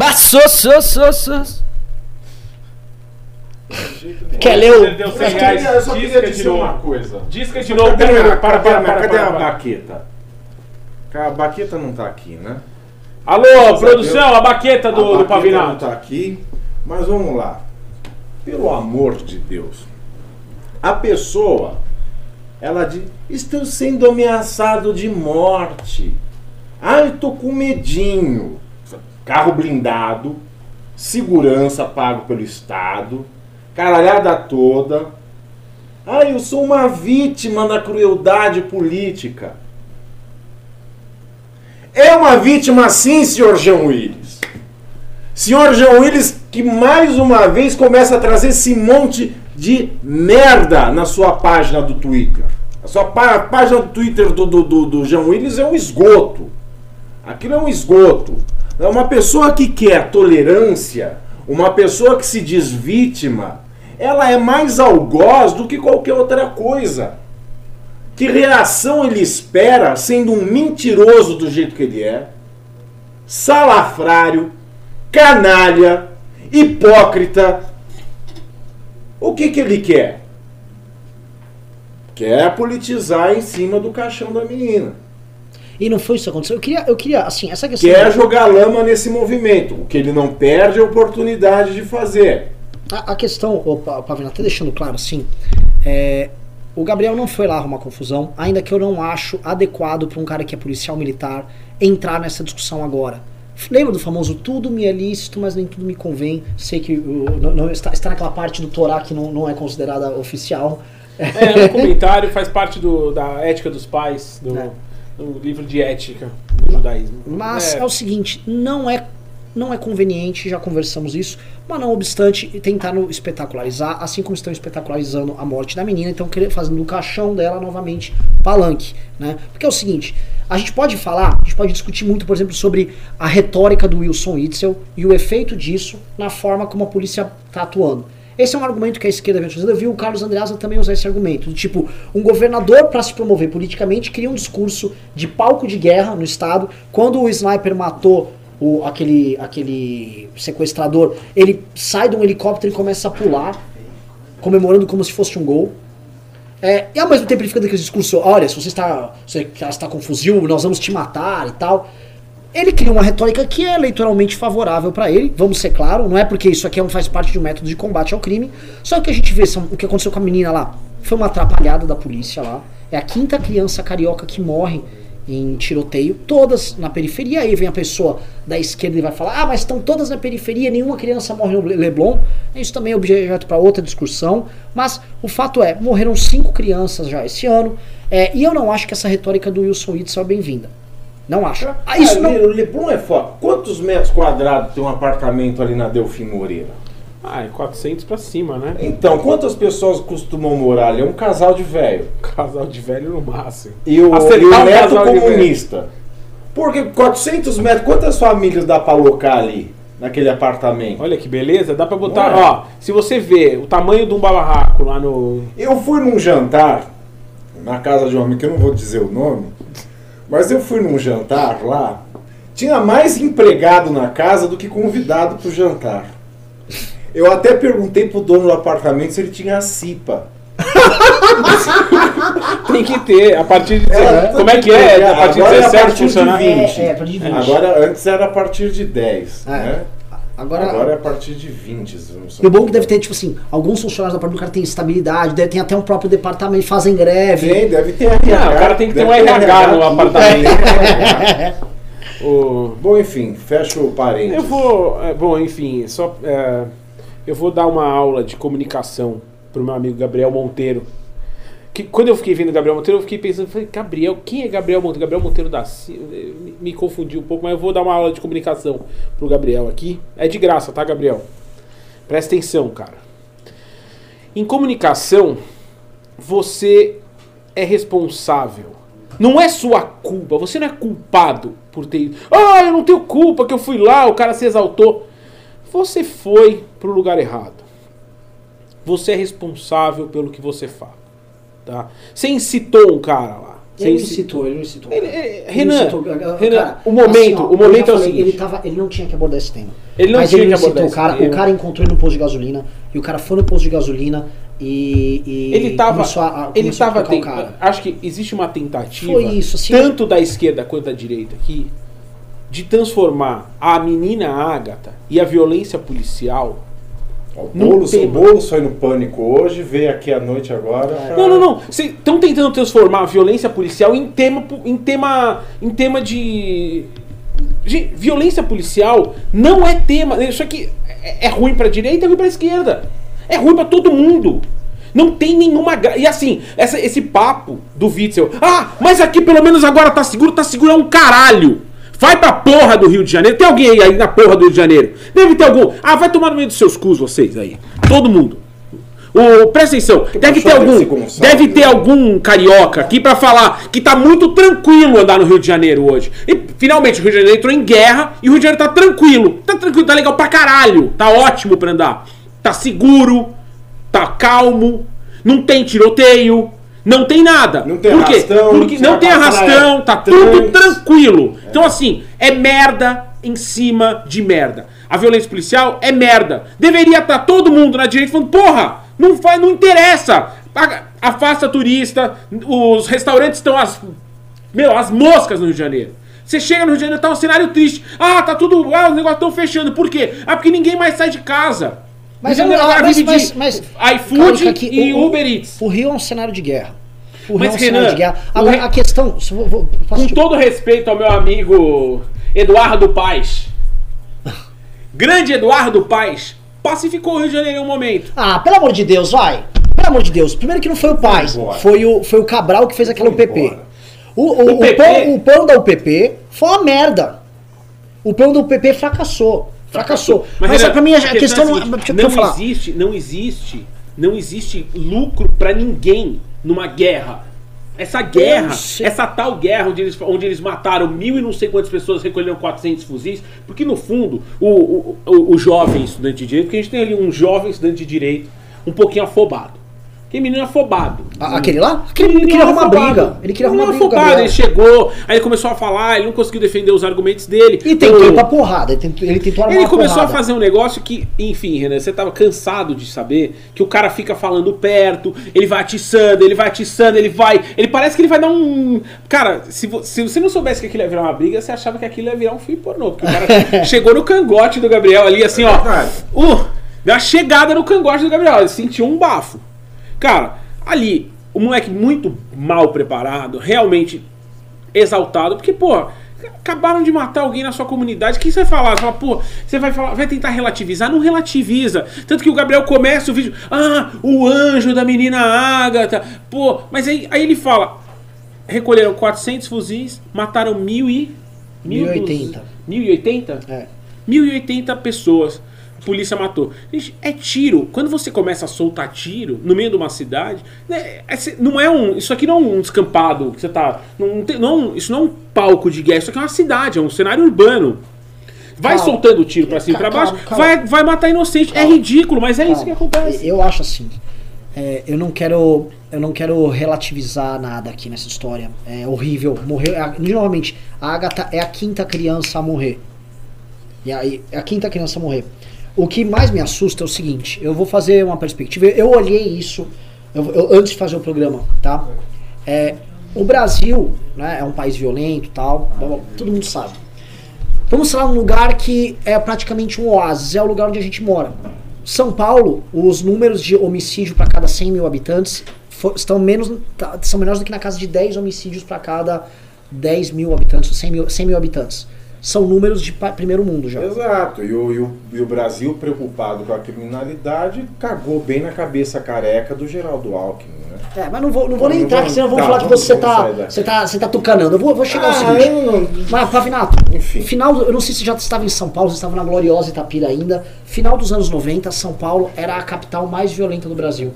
Quer ler o. Deu Eu 100 só reais. queria, eu só Disca queria de dizer novo. uma coisa. Disca de novo. Cadê, Para, a- para, cadê, a- para, cadê para, a para. baqueta? A baqueta não tá aqui, né? Alô, a produção, a baqueta A do, do baqueta Pavinato. não tá aqui, mas vamos lá. Pelo amor de Deus. A pessoa, ela diz, estou sendo ameaçado de morte. Ai, tô com medinho. Carro blindado, segurança pago pelo Estado, caralhada toda. Ai, eu sou uma vítima da crueldade política. É uma vítima sim, senhor João Willis. Senhor João Willis, que mais uma vez começa a trazer esse monte de merda na sua página do Twitter. A sua pá- página do Twitter do, do, do, do João Willis é um esgoto. Aquilo é um esgoto. É uma pessoa que quer tolerância, uma pessoa que se diz vítima, ela é mais algoz do que qualquer outra coisa. Que reação ele espera sendo um mentiroso do jeito que ele é? Salafrário, canalha, hipócrita. O que, que ele quer? Quer politizar em cima do caixão da menina. E não foi isso que aconteceu. Eu queria, eu queria assim, essa questão. Quer jogar lama nesse movimento. O que ele não perde é a oportunidade de fazer. A, a questão, opa, Pavina, até deixando claro assim, é, o Gabriel não foi lá arrumar confusão, ainda que eu não acho adequado para um cara que é policial militar entrar nessa discussão agora. Lembra do famoso tudo me é lícito, mas nem tudo me convém. Sei que o- não, não- está, está naquela parte do Torá que não, não é considerada oficial. É, um comentário faz parte do, da ética dos pais, do, É. do livro de ética do judaísmo. Mas é. o seguinte, não é não é conveniente, já conversamos isso, mas não obstante tentaram espetacularizar, assim como estão espetacularizando a morte da menina, então fazendo do caixão dela novamente palanque, né? Porque é o seguinte, a gente pode falar, a gente pode discutir muito, por exemplo, sobre a retórica do Wilson Witzel e o efeito disso na forma como a polícia está atuando. Esse é um argumento que a esquerda vem utilizando. Eu vi o Carlos Andreasa também usar esse argumento. Tipo, um governador, para se promover politicamente, cria um discurso de palco de guerra no Estado. Quando o sniper matou o, aquele, aquele sequestrador, ele sai de um helicóptero e começa a pular, comemorando como se fosse um gol. É, e ao mesmo tempo ele fica daquele discurso: olha, se você está, se está com fuzil, nós vamos te matar e tal. Ele cria uma retórica que é eleitoralmente favorável para ele, vamos ser claro, não é porque isso aqui é faz parte de um método de combate ao crime. Só que a gente vê são- o que aconteceu com a menina lá. Foi uma atrapalhada da polícia lá. É a quinta criança carioca que morre em tiroteio, todas na periferia. Aí vem a pessoa da esquerda e vai falar: ah, mas estão todas na periferia, nenhuma criança morre no Le- Leblon. Isso também é objeto para outra discussão. Mas o fato é: morreram cinco crianças já esse ano. é, e eu não acho que essa retórica do Wilson Witzel é bem-vinda. Não acho. Ah, isso não. O Leblon é foda. Quantos metros quadrados tem um apartamento ali na Delfim Moreira? Ah, é 400 pra cima, né? Então, quantas pessoas costumam morar ali? É um casal de velho. <laughs> Casal de velho no máximo. E o, e o um neto comunista. Porque 400 metros, quantas famílias dá pra alocar ali? Naquele apartamento? Olha que beleza, dá pra botar, é? ó, se você vê o tamanho de um barraco lá no... Eu fui num jantar, na casa de um amigo, que eu não vou dizer o nome, mas eu fui num jantar lá, tinha mais empregado na casa do que convidado pro jantar. Eu até perguntei pro dono do apartamento se ele tinha a CIPA. <laughs> Tem que ter, a partir de... É, como é que é? A partir de agora é a 17 partir de funciona? 20. É, é, pra de 20. Agora, antes era a partir de 10, É. né? Agora, Agora é a partir de 20. não são- e o bom é que deve ter, tipo assim, alguns funcionários da própria do cara têm estabilidade, deve ter até um próprio departamento, fazem greve. Tem, deve ter RH. Não, o cara tem que ter um deve RH no apartamento. <laughs> O- Bom, enfim, fecha o parênteses. Eu vou. é, bom, enfim, só. é, eu vou dar uma aula de comunicação pro meu amigo Gabriel Monteiro. Que, quando eu fiquei vendo Gabriel Monteiro, eu fiquei pensando, falei, Gabriel, quem é Gabriel Monteiro? Gabriel Monteiro da Silva. Me, me confundi um pouco, mas eu vou dar uma aula de comunicação pro Gabriel aqui. É de graça, tá, Gabriel? Presta atenção, cara. Em comunicação, você é responsável. Não é sua culpa, você não é culpado por ter. Ah, eu não tenho culpa que eu fui lá, o cara se exaltou. Você foi pro lugar errado. Você é responsável pelo que você fala. Tá? Você incitou um cara lá. Ele me citou, ele me citou. Ele- ele- Ele Renan, citou. Cara, Renan, o momento, ó, o momento é o seguinte. Ele, tava, ele não tinha que abordar esse tema. Ele não Mas tinha ele que citou abordar o esse cara, tema. o cara encontrou ele no posto de gasolina e o cara foi no posto de gasolina e, e Ele tava, começou a, a- ele a tava o cara. Acho que existe uma tentativa, Foi isso, assim- tanto da esquerda quanto da direita aqui, de transformar a menina Ágata e a violência policial. O Não Boulos, tem, o Boulos foi no pânico hoje, veio aqui à noite agora. pra- Não, não, não. Estão tentando transformar a violência policial em tema, em tema, em tema de. Gente, violência policial não é tema. Isso aqui é, é ruim pra direita, é ruim pra esquerda. É ruim pra todo mundo. Não tem nenhuma gra... E assim, essa- esse papo do Witzel. Ah, mas aqui pelo menos agora tá seguro, tá seguro é um caralho. Vai pra porra do Rio de Janeiro. Tem alguém aí, aí na porra do Rio de Janeiro? Deve ter algum. Ah, vai tomar no meio dos seus cus vocês aí. Todo mundo. O, presta atenção, deve ter algum, deve ter algum carioca aqui pra falar que tá muito tranquilo andar no Rio de Janeiro hoje. E finalmente o Rio de Janeiro entrou em guerra e o Rio de Janeiro tá tranquilo. Tá tranquilo, tá legal pra caralho. Tá ótimo pra andar. Tá seguro, tá calmo, não tem tiroteio, não tem nada. Não tem Por quê? arrastão, Porque não tem arrastão, na- tá tudo trânsito. tranquilo. Então assim, é merda em cima de merda. A violência policial é merda. Deveria estar todo mundo na direita falando, porra, não faz, não interessa. Afasta turista, os restaurantes estão as meu, as moscas no Rio de Janeiro. Você chega no Rio de Janeiro, tá um cenário triste. Ah, tá tudo. Ah, os negócios estão fechando. Por quê? Ah, porque ninguém mais sai de casa. Mas, O eu- Janeiro mas, vive mas, de mas, iFood que e o- Uber Eats. O Rio é um cenário de guerra. O Rio Mas, é um Renan, cenário de guerra. o Agora, Rio- a questão. vou- Com te- todo respeito ao meu amigo Eduardo Paes. Grande Eduardo Paes. Pacificou o Rio de Janeiro em um momento. Ah, pelo amor de Deus, vai. Pelo amor de Deus. Primeiro que não foi o Paz, foi o, foi o Cabral que fez aquela Foi UPP. embora. O, o, o, PP? plano, o plano da UPP foi uma merda. O plano da UPP fracassou. Fracassou. Mas, Renan, pra mim a, a questão, é não, seguinte, não falar. existe, não existe, não existe lucro pra ninguém numa guerra. Essa guerra, essa tal guerra onde eles, onde eles mataram mil e não sei quantas pessoas, recolheram 400 fuzis, porque no fundo o, o, o, o jovem estudante de direito, porque a gente tem ali um jovem estudante de direito um pouquinho afobado. Que menino afobado. A- aquele lá? Aquele Menino queria arrumar briga. Ele queria arrumar briga. afobado, ele chegou, aí ele começou a falar, ele não conseguiu defender os argumentos dele. E tentou O- ir pra porrada. Ele tentou, ele tentou armar ele começou a porrada. fazer um negócio que, enfim, Renan, você tava cansado de saber que o cara fica falando perto, ele vai atiçando, ele vai atiçando, ele vai. Ele parece que ele vai dar um. Cara, se, se você não soubesse que aquilo ia virar uma briga, você achava que aquilo ia virar um filme pornô. Porque o cara <laughs> chegou no cangote do Gabriel ali, assim, ó. verdade. Uh, deu uma chegada no cangote do Gabriel. Ele sentiu um bafo. Cara, ali, o moleque muito mal preparado, realmente exaltado, porque, pô, acabaram de matar alguém na sua comunidade. O que você vai falar? Você fala, pô, você vai falar, vai tentar relativizar? Não relativiza. Tanto que o Gabriel começa o vídeo, ah, o anjo da menina Ágata, pô, mas aí, aí ele fala, recolheram 400 fuzis, mataram mil e... 1080. 1080? É. 1080 pessoas. A polícia matou. Gente, é tiro. Quando você começa a soltar tiro no meio de uma cidade, né, é não é um. Isso aqui não é um descampado que você tá. Não tem, não, isso não é um palco de guerra, isso aqui é uma cidade, é um cenário urbano. Vai Calma. soltando tiro pra cima e pra Calma, baixo, calma. vai, vai matar inocente. É ridículo, mas é isso que Calma. acontece. Eu acho assim. é, eu não quero. Eu não quero relativizar nada aqui nessa história. É horrível. Morreu. é a- novamente, a Agatha é a quinta criança a morrer. E aí, é a quinta criança a morrer. O que mais me assusta é o seguinte, eu vou fazer uma perspectiva. Eu olhei isso eu- eu- antes de fazer o programa, tá? É, o Brasil né, é um país violento tal, todo mundo sabe. Vamos falar num lugar que é praticamente um oásis, é o lugar onde a gente mora. São Paulo, os números de homicídio para cada 100 mil habitantes fo- estão menos, tá- são menores do que na casa de 10 homicídios para cada 10 mil habitantes, 100 mil, 100 mil habitantes. São números de primeiro mundo já. Exato, e o, e, o, e o Brasil, preocupado com a criminalidade, cagou bem na cabeça careca do Geraldo Alckmin, né? É, mas não vou, não vou nem Não entrar, senão vão tá, falar que você tá, daqui. você tá, você tá tucanando. Eu vou, vou chegar ao Ah, seguinte. eu não- Mas, Pavinato, Enfim. final, eu não sei se já estava em São Paulo, você estava na gloriosa Itapira ainda. Final dos anos 90, São Paulo era a capital mais violenta do Brasil.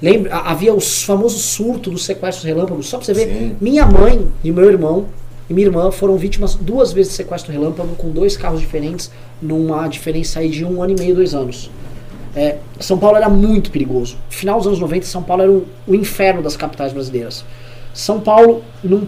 Lembra, havia o famoso surto dos sequestros relâmpagos. Só pra você ver, Sim. minha mãe e meu irmão e minha irmã foram vítimas duas vezes de sequestro relâmpago com dois carros diferentes, numa diferença aí de um ano e meio, dois anos. É, São Paulo era muito perigoso. Final dos anos 90, São Paulo era o, o inferno das capitais brasileiras. São Paulo, num-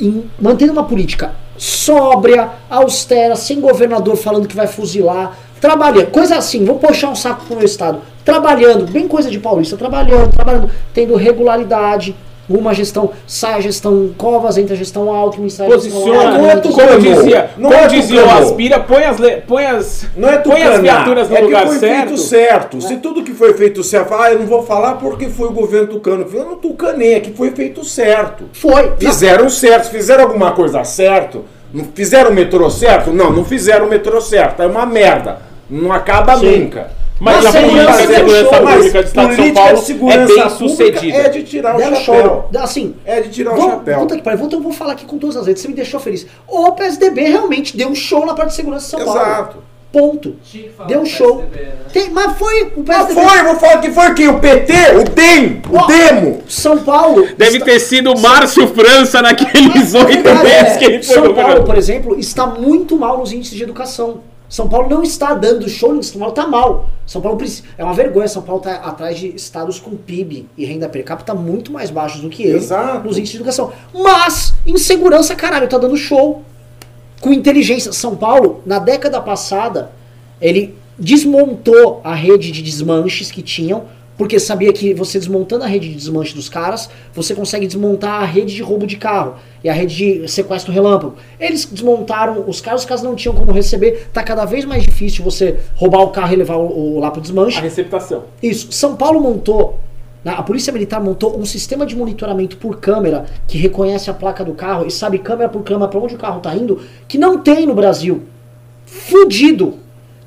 em- mantendo uma política sóbria, austera, sem governador falando que vai fuzilar, trabalhando, coisa assim, vou puxar um saco pro meu estado, trabalhando, bem coisa de paulista, trabalhando, trabalhando, tendo regularidade, uma gestão, sai a gestão Covas, entra a gestão Alckmin, sai a gestão Posiciona, não é Alckmin, tucano, como dizia, não como é dizia o tucano. Aspira, põe as, le- põe as, Não é põe as viaturas no é lugar foi certo. feito certo. Se tudo que foi feito certo, ah, eu não vou falar porque foi o governo tucano. Eu não tucanei, é que foi feito certo. Foi. Fizeram certo, fizeram alguma coisa certo. Não fizeram o metrô certo? Não, não fizeram o metrô certo. É uma merda. Não acaba Sim. nunca. Mas Mas a política segurança de deu segurança show, Mas pública do Estado de São política Paulo de é bem sucedida. É de tirar o chapéu. Assim, É de tirar o Vou- chapéu. Puta que pariu, então eu vou falar aqui com todas as letras, você me deixou feliz. O PSDB realmente deu um show na parte de segurança de São Paulo. Exato. Ponto. Deu um show. PSDB, né? Tem- mas foi o Mas PSDB. foi, vou falar que foi quem? O PT? O DEM? O Ó, Demo? São Paulo. Deve está- ter sido o Márcio França naqueles oito meses é. que ele foi São Paulo, por exemplo, está muito mal nos índices de educação. São Paulo não está dando show, São Paulo está mal. São Paulo é uma vergonha. São Paulo está atrás de estados com PIB e renda per capita muito mais baixos do que ele Exato. nos índices de educação. Mas, em segurança, caralho, tá dando show. Com inteligência. São Paulo, na década passada, ele desmontou a rede de desmanches que tinham, porque sabia que você desmontando a rede de desmanche dos caras, você consegue desmontar a rede de roubo de carro e a rede de sequestro relâmpago. Eles desmontaram os carros, os caras não tinham como receber, tá cada vez mais difícil você roubar o carro e levar o, o lá pro desmanche. A receptação. Isso. São Paulo montou, na- a Polícia Militar montou um sistema de monitoramento por câmera que reconhece a placa do carro e sabe câmera por câmera para onde o carro tá indo, que não tem no Brasil. Fudido.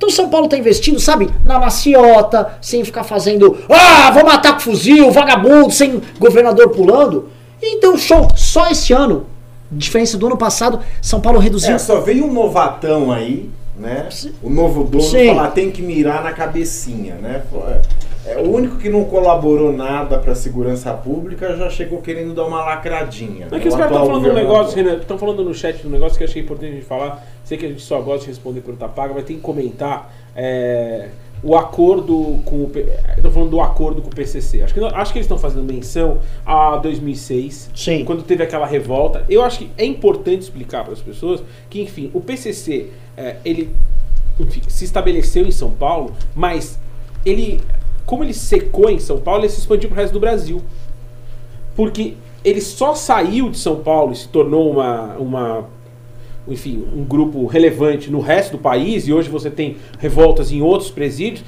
Então São Paulo tá investindo, sabe, na maciota, sem ficar fazendo, ah, vou matar com fuzil, vagabundo, sem governador pulando. Então, show, só esse ano, diferença do ano passado, São Paulo reduziu É, só veio um novatão aí, né? O novo dono Sim. falar tem que mirar na cabecinha, né? É, é o único que não colaborou nada para a segurança pública já chegou querendo dar uma lacradinha. É que os caras estão falando de um negócio, Renan, estão falando no chat de um negócio que eu achei importante a gente falar. Sei que a gente só gosta de responder por paga, mas tem que comentar é, o acordo com o. Estão falando do acordo com o PCC. Acho que, acho que eles estão fazendo menção a 2006, Sim. quando teve aquela revolta. Eu acho que é importante explicar para as pessoas que, enfim, o PCC é, ele enfim, se estabeleceu em São Paulo, mas ele, como ele secou em São Paulo, ele se expandiu para o resto do Brasil porque ele só saiu de São Paulo e se tornou uma, uma enfim, um grupo relevante no resto do país, e hoje você tem revoltas em outros presídios,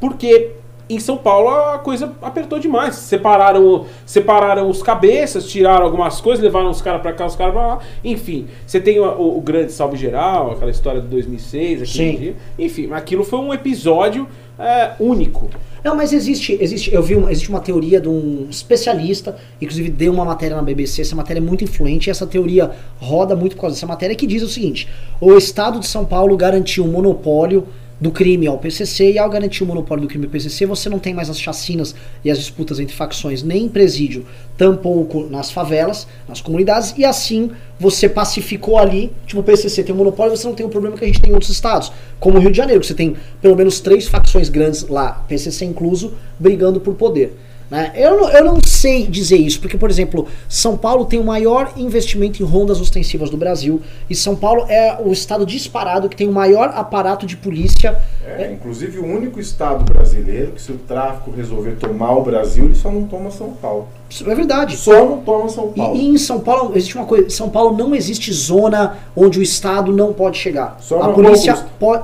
porque em São Paulo a coisa apertou demais. Separaram, separaram os cabeças, tiraram algumas coisas, levaram os caras pra cá, os caras pra lá. Enfim, você tem o, o- o grande salve geral, aquela história de 2006, aquele Sim. dia. Enfim, aquilo foi um episódio é, único. Não, mas existe, existe, eu vi uma, existe uma teoria de um especialista, inclusive deu uma matéria na BBC, essa matéria é muito influente, e essa teoria roda muito por causa dessa matéria, que diz o seguinte: o Estado de São Paulo garantiu um monopólio do crime ao PCC, e ao garantir o monopólio do crime ao PCC, você não tem mais as chacinas e as disputas entre facções nem em presídio, tampouco nas favelas, nas comunidades, e assim você pacificou ali, tipo, o PCC tem um monopólio, você não tem o problema que a gente tem em outros estados, como o Rio de Janeiro, que você tem pelo menos três facções grandes lá, PCC incluso, brigando por poder. Né? Eu, não- eu não sei dizer isso, porque, por exemplo, São Paulo tem o maior investimento em rondas ostensivas do Brasil, e São Paulo é o estado disparado que tem o maior aparato de polícia. É, inclusive o único estado brasileiro que se o tráfico resolver tomar o Brasil, ele só não toma São Paulo. É verdade. Só não toma São E, Paulo. e em São Paulo existe uma coisa, São Paulo não existe zona onde o Estado não pode chegar. Só a polícia pode.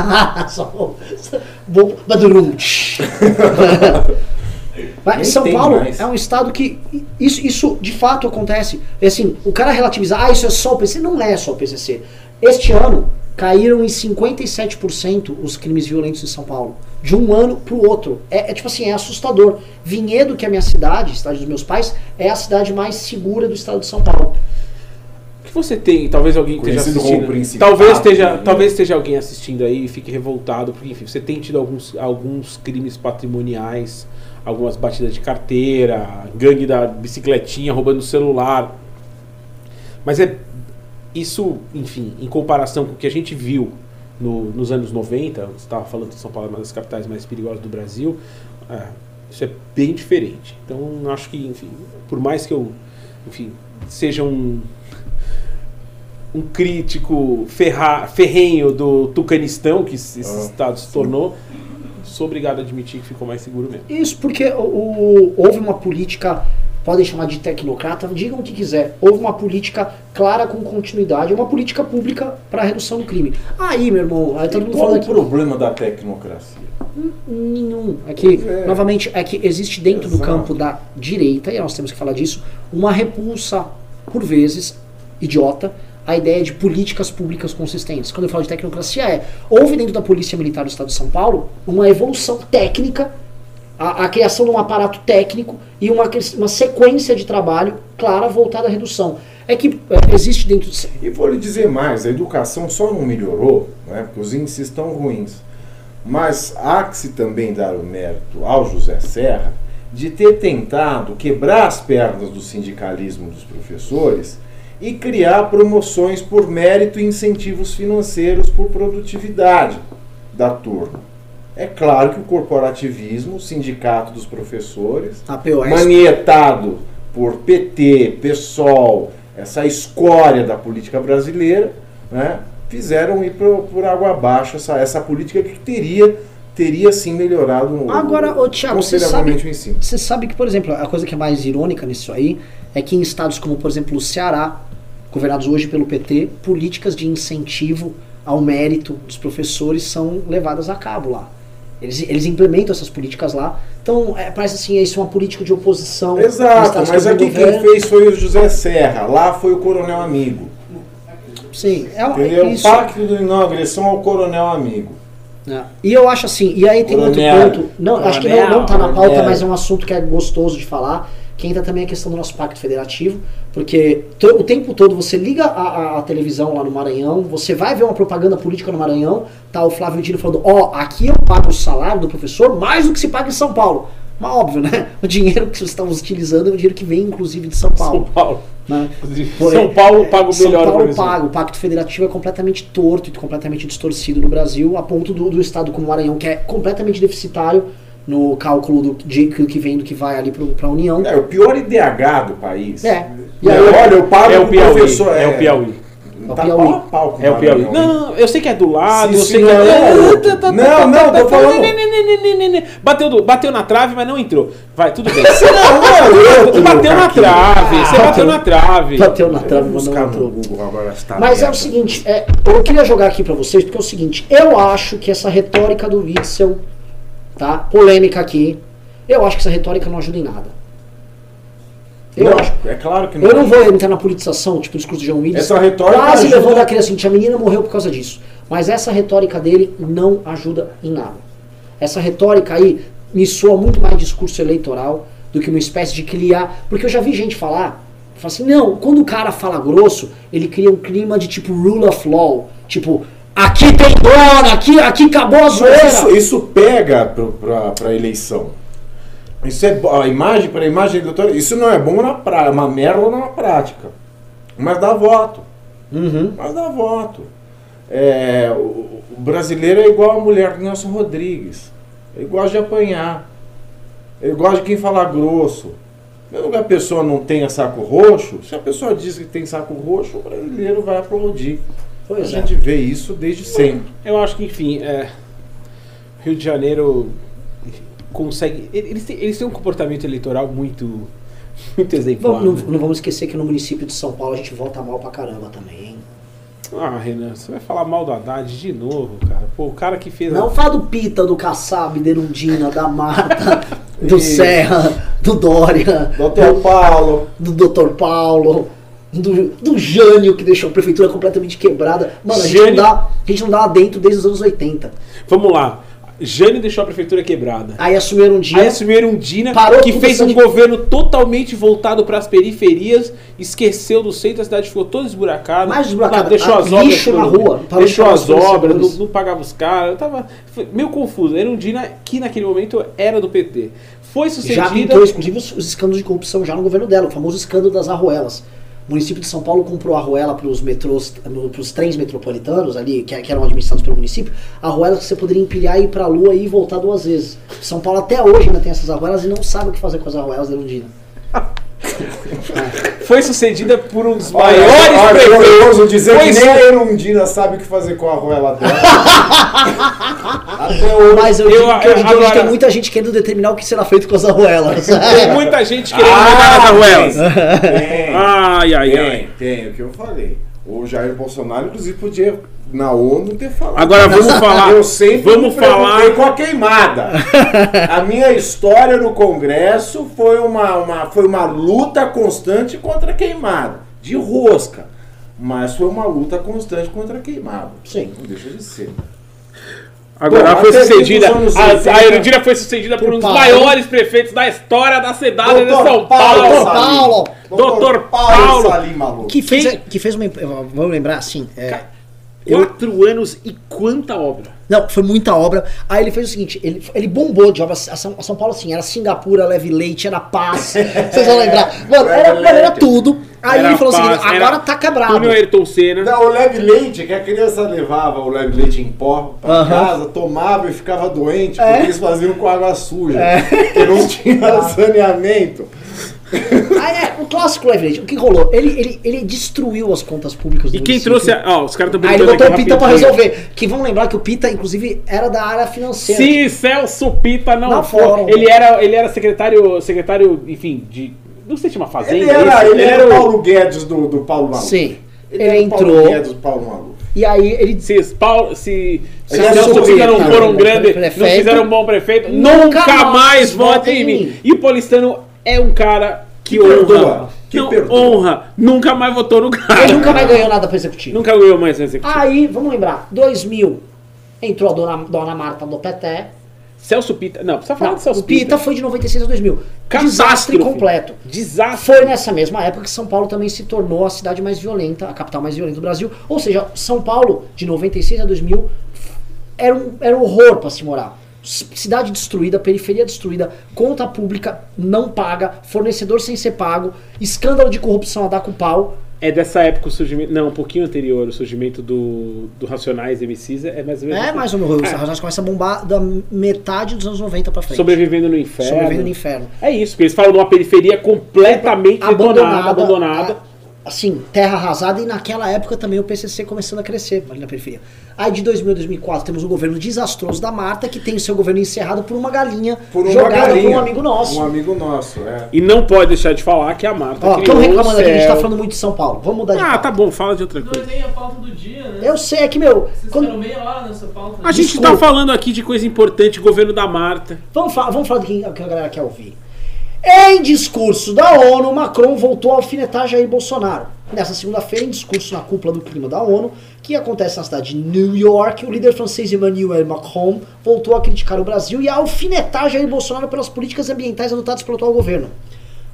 <laughs> Só- Bom. <laughs> Mas Nem São Paulo mais. é um estado que isso, isso de fato acontece. Assim, o cara relativiza, ah, isso é só o PCC. Não é só o PCC. Este ano caíram em 57% os crimes violentos em São Paulo. De um ano pro outro. É, é tipo assim, é assustador. Vinhedo, que é a minha cidade, cidade dos meus pais, é a cidade mais segura do estado de São Paulo. O que você tem? Talvez alguém esteja assistindo. Talvez esteja, né? talvez esteja alguém assistindo aí e fique revoltado, porque enfim, você tem tido alguns, alguns crimes patrimoniais, algumas batidas de carteira, gangue da bicicletinha roubando o celular. Mas é isso, enfim, em comparação com o que a gente viu no- nos anos 90, você estava falando que São Paulo é uma das capitais mais perigosas do Brasil, é, isso é bem diferente. Então, acho que, enfim, por mais que eu, enfim, seja um um crítico ferra, ferrenho do Tucanistão, que esse esse Ah, estado se tornou, sou obrigado a admitir que ficou mais seguro mesmo. Isso porque o, o- houve uma política, podem chamar de tecnocrata, digam o que quiser. Houve uma política clara com continuidade, uma política pública para redução do crime. Aí, meu irmão, aí todo mundo Qual o aqui. problema da tecnocracia? Nenhum. É que, É. novamente, é que existe dentro do Exato. campo da direita, e nós temos que falar disso, uma repulsa, por vezes, idiota, a ideia de políticas públicas consistentes. Quando eu falo de tecnocracia, é houve dentro da Polícia Militar do Estado de São Paulo uma evolução técnica, a, a criação de um aparato técnico e uma, uma sequência de trabalho clara voltada à redução. É que é, existe dentro. do- E vou lhe dizer mais, a educação só não melhorou, né, porque os índices estão ruins. Mas há que se também dar o mérito ao José Serra de ter tentado quebrar as pernas do sindicalismo dos professores e criar promoções por mérito e incentivos financeiros por produtividade da turma. É claro que o corporativismo, o sindicato dos professores, manietado por PT, PSOL, essa escória da política brasileira, né, fizeram ir por, por água abaixo essa, essa política que teria, teria sim melhorado o- Agora, ô, Thiago, você sabe- o. Você sabe que, por exemplo, a coisa que é mais irônica nisso aí é que em estados como, por exemplo, o Ceará, governados hoje pelo PT, políticas de incentivo ao mérito dos professores são levadas a cabo lá. Eles, eles implementam essas políticas lá. Então, é, parece assim, isso é uma política de oposição. Exato, mas que aqui quem fez foi o José Serra, lá foi o Coronel Amigo. Sim, é, Entendeu? isso. O pacto de não agressão ao Coronel Amigo. É. E eu acho assim, e aí tem Coronel. outro ponto. Não, acho que não, Coronel, não tá na pauta, coronel. mas é um assunto que é gostoso de falar. Que entra também a questão do nosso pacto federativo, porque o tempo todo você liga a, a- a televisão lá no Maranhão, você vai ver uma propaganda política no Maranhão, tá o Flávio Dino falando, ó, aqui eu pago o salário do professor mais do que se paga em São Paulo. Mas óbvio, né? <laughs> O dinheiro que vocês estão utilizando é o dinheiro que vem, inclusive, de São São Paulo. Paulo. né? São É, Paulo paga o São melhor Paulo professor. paga. O pacto federativo é completamente torto e completamente distorcido no Brasil, a ponto do, do estado como o Maranhão, que é completamente deficitário no cálculo do de, do que vem do que vai ali para a União. É o pior IDH do país. É. E aí- olha, eu pago É o Piauí. professor. É o Piauí. Tá É o Piauí. pau a pau com É o Piauí. Não, eu sei que é do lado, eu sei que não é é. Não, não, tô falando- Bateu, do- bateu na trave, mas não entrou. Vai, tudo bem. Não, não é bateu na trave, você Ah, bateu na trave. Bateu na trave, vou mas não entrou. Google agora esta Mas é o seguinte, é, eu queria jogar aqui pra vocês, porque é o seguinte, eu acho que essa retórica do Witzel, tá? Polêmica aqui, eu acho que essa retórica não ajuda em nada. Acho. É claro que não. Eu não vou entrar na politização, tipo o discurso de João Willis. Essa retórica quase ajuda- levando aquele assim, a menina morreu por causa disso. Mas essa retórica dele não ajuda em nada. Essa retórica aí me soa muito mais discurso eleitoral do que uma espécie de criar. Porque eu já vi gente falar, fala assim, não, quando o cara fala grosso, ele cria um clima de tipo rule of law. Tipo, aqui tem dona, aqui, aqui acabou a zoeira. isso, isso pega pro- pra, pra eleição. Isso é a imagem para a imagem eleitoral. Isso não é bom na prática, é uma merda na prática. Mas dá voto. Uhum. Mas dá voto. É, o, o brasileiro é igual a mulher do Nelson Rodrigues. Ele gosta de apanhar. Ele gosta de quem fala grosso. Mesmo que a pessoa não tenha saco roxo, se a pessoa diz que tem saco roxo, o brasileiro vai aplaudir. Pois a é. gente vê isso desde sempre. Eu acho que, enfim, é, Rio de Janeiro consegue. Eles têm, eles têm um comportamento eleitoral muito, muito exemplar. Vamos, não, né? não vamos esquecer que no município de São Paulo a gente volta mal pra caramba também, hein? Ah, Renan, você vai falar mal do Haddad de novo, cara. Pô, o cara que fez. a- Não fala do Pita, do Kassab, da Erundina, da Marta, <laughs> do Isso. Serra, do Dória, Doutor Paulo. do Dr. Paulo, do, do Jânio, que deixou a prefeitura completamente quebrada. Mano, a gente, não Jânio- dá, a gente não dá lá dentro desde os anos 80. Vamos lá. Jânio deixou a prefeitura quebrada. Aí assumiram um dia. Aí assumiram um Dina Parou que fez um de- governo totalmente voltado para as periferias, esqueceu do centro, a cidade ficou toda esburacada. Mais esburacada, deixou ah, as obras. lixo na rua, Deixou as obras, não, não pagava os caras. Tava foi meio confuso. Era um Dina que naquele momento era do PT. Foi Já sucedida. pintou, inclusive, os, os escândalos de corrupção já no governo dela, o famoso escândalo das arruelas. O município de São Paulo comprou a arruela para os metrôs, para os trens metropolitanos ali, que, que eram administrados pelo município, arruelas que você poderia empilhar e ir para a lua e voltar duas vezes. São Paulo até hoje ainda tem essas arruelas e não sabe o que fazer com as arruelas da Lundina. <laughs> Foi sucedida por um dos Olha, maiores olha, prefeitos. curioso dizer Foi que nem a Erundina sabe o que fazer com a arruela dela. Até hoje. Mas eu, Eu- digo a gente agora- tem muita gente querendo determinar o que será feito com as arruelas. <laughs> Tem muita gente querendo mudar as arruelas. Tem, Ai, ai, ai. tem, tem, o que eu falei. O Jair Bolsonaro, inclusive, podia na ONU ter falado. Agora vamos falar. Eu sempre Vamos falar. com a queimada. A minha história no Congresso foi uma, uma, foi uma luta constante contra a queimada. De rosca. Mas foi uma luta constante contra a queimada. Sim. Não deixa de ser. Agora Bom, foi sucedida. A, 80, a Erundina foi sucedida por, por um dos Paulo. maiores prefeitos da história da cidade de Doutor São Paulo Paulo. Salim. Paulo. Doutor Paulo Paulo. Salim que, fez, que fez uma. Vamos lembrar assim. é, Quatro anos e quanta obra. Não, foi muita obra. Aí ele fez o seguinte, ele, ele bombou de obras. A São, a São Paulo, assim, era Singapura, Leve Leite, era Paz. <laughs> Vocês vão lembrar. Mano, era, mano, era tudo. Aí Era ele falou o seguinte, era agora tá quebrado. Túnel Ayrton Senna. Não, o leve leite, que a criança levava o leve leite em pó pra casa, tomava e ficava doente, É. porque eles faziam com água suja. Porque não tinha <laughs> saneamento. Aí <laughs> é, o clássico Leve Leite. O que rolou? Ele, ele, ele destruiu as contas públicas do E quem município. trouxe. A, ó, os caras estão Aí ele botou o Pita pra resolver. Que vão lembrar que o Pita, inclusive, era da área financeira. Se Celso Pita não, Não for. foram. Ele era, ele era secretário, secretário, enfim, de. Não sei se chama fazenda. Ele era, ele era o o- Paulo Guedes do, do Paulo Maluco. Sim. Ele, era o Paulo entrou. Guedes do Paulo Maluco. E aí ele Se, Paulo, se, se Ele Celso Pita não tá, for um grande, prefeito. não fizeram um bom prefeito, Nunca nunca, mais mais votem em em mim. mim. E o Paulistano é um cara que, Que honra. perdoa, que não, perdoa. honra. Nunca mais votou no cara. Ele nunca mais ganhou nada pro executivo. Nunca ganhou mais no executivo. Aí, vamos lembrar, 2000 entrou a dona, dona Marta do PT. Celso Pita. Não, precisa falar Não, de Celso o Pita foi de 96 a 2000. Catástrofe. Desastre completo. Desastre. Foi nessa mesma época que São Paulo também se tornou a cidade mais violenta, a capital mais violenta do Brasil. Ou seja, São Paulo, de 96 a 2000, era um, era um horror para se morar. Cidade destruída, periferia destruída, conta pública não paga, fornecedor sem ser pago, escândalo de corrupção a dar com pau. É dessa época o surgimento. Não, um pouquinho anterior, o surgimento do, do Racionais MCs é mais ou menos. É assim. mais ou menos. Os Racionais começam a bombar da metade dos anos 90 pra frente. Sobrevivendo no inferno. Sobrevivendo no inferno. É isso, porque eles falam de uma periferia completamente abandonada, abandonada. a- assim, terra arrasada, e naquela época também o PCC começando a crescer ali na periferia. Aí de 2000 a 2004 temos um governo desastroso da Marta, que tem o seu governo encerrado por uma galinha Por uma jogada galinha. por um amigo nosso. Um amigo nosso, é. E não pode deixar de falar que a Marta. Ó, criou estão o reclamando aqui, a gente tá falando muito de São Paulo. Vamos mudar de Ah, pauta. tá bom, fala de outra Não coisa. tem a pauta do dia, né? Eu sei, é que, meu, Vocês quando- meia hora nessa pauta. A gente Desculpa. tá falando aqui de coisa importante, governo da Marta. vamos, fa- vamos falar do que a galera quer ouvir. Em discurso da ONU, Macron voltou a alfinetar Jair Bolsonaro. Nessa segunda-feira, em discurso na cúpula do clima da ONU, que acontece na cidade de New York, o líder francês Emmanuel Macron voltou a criticar o Brasil e a alfinetar Jair Bolsonaro pelas políticas ambientais adotadas pelo atual governo.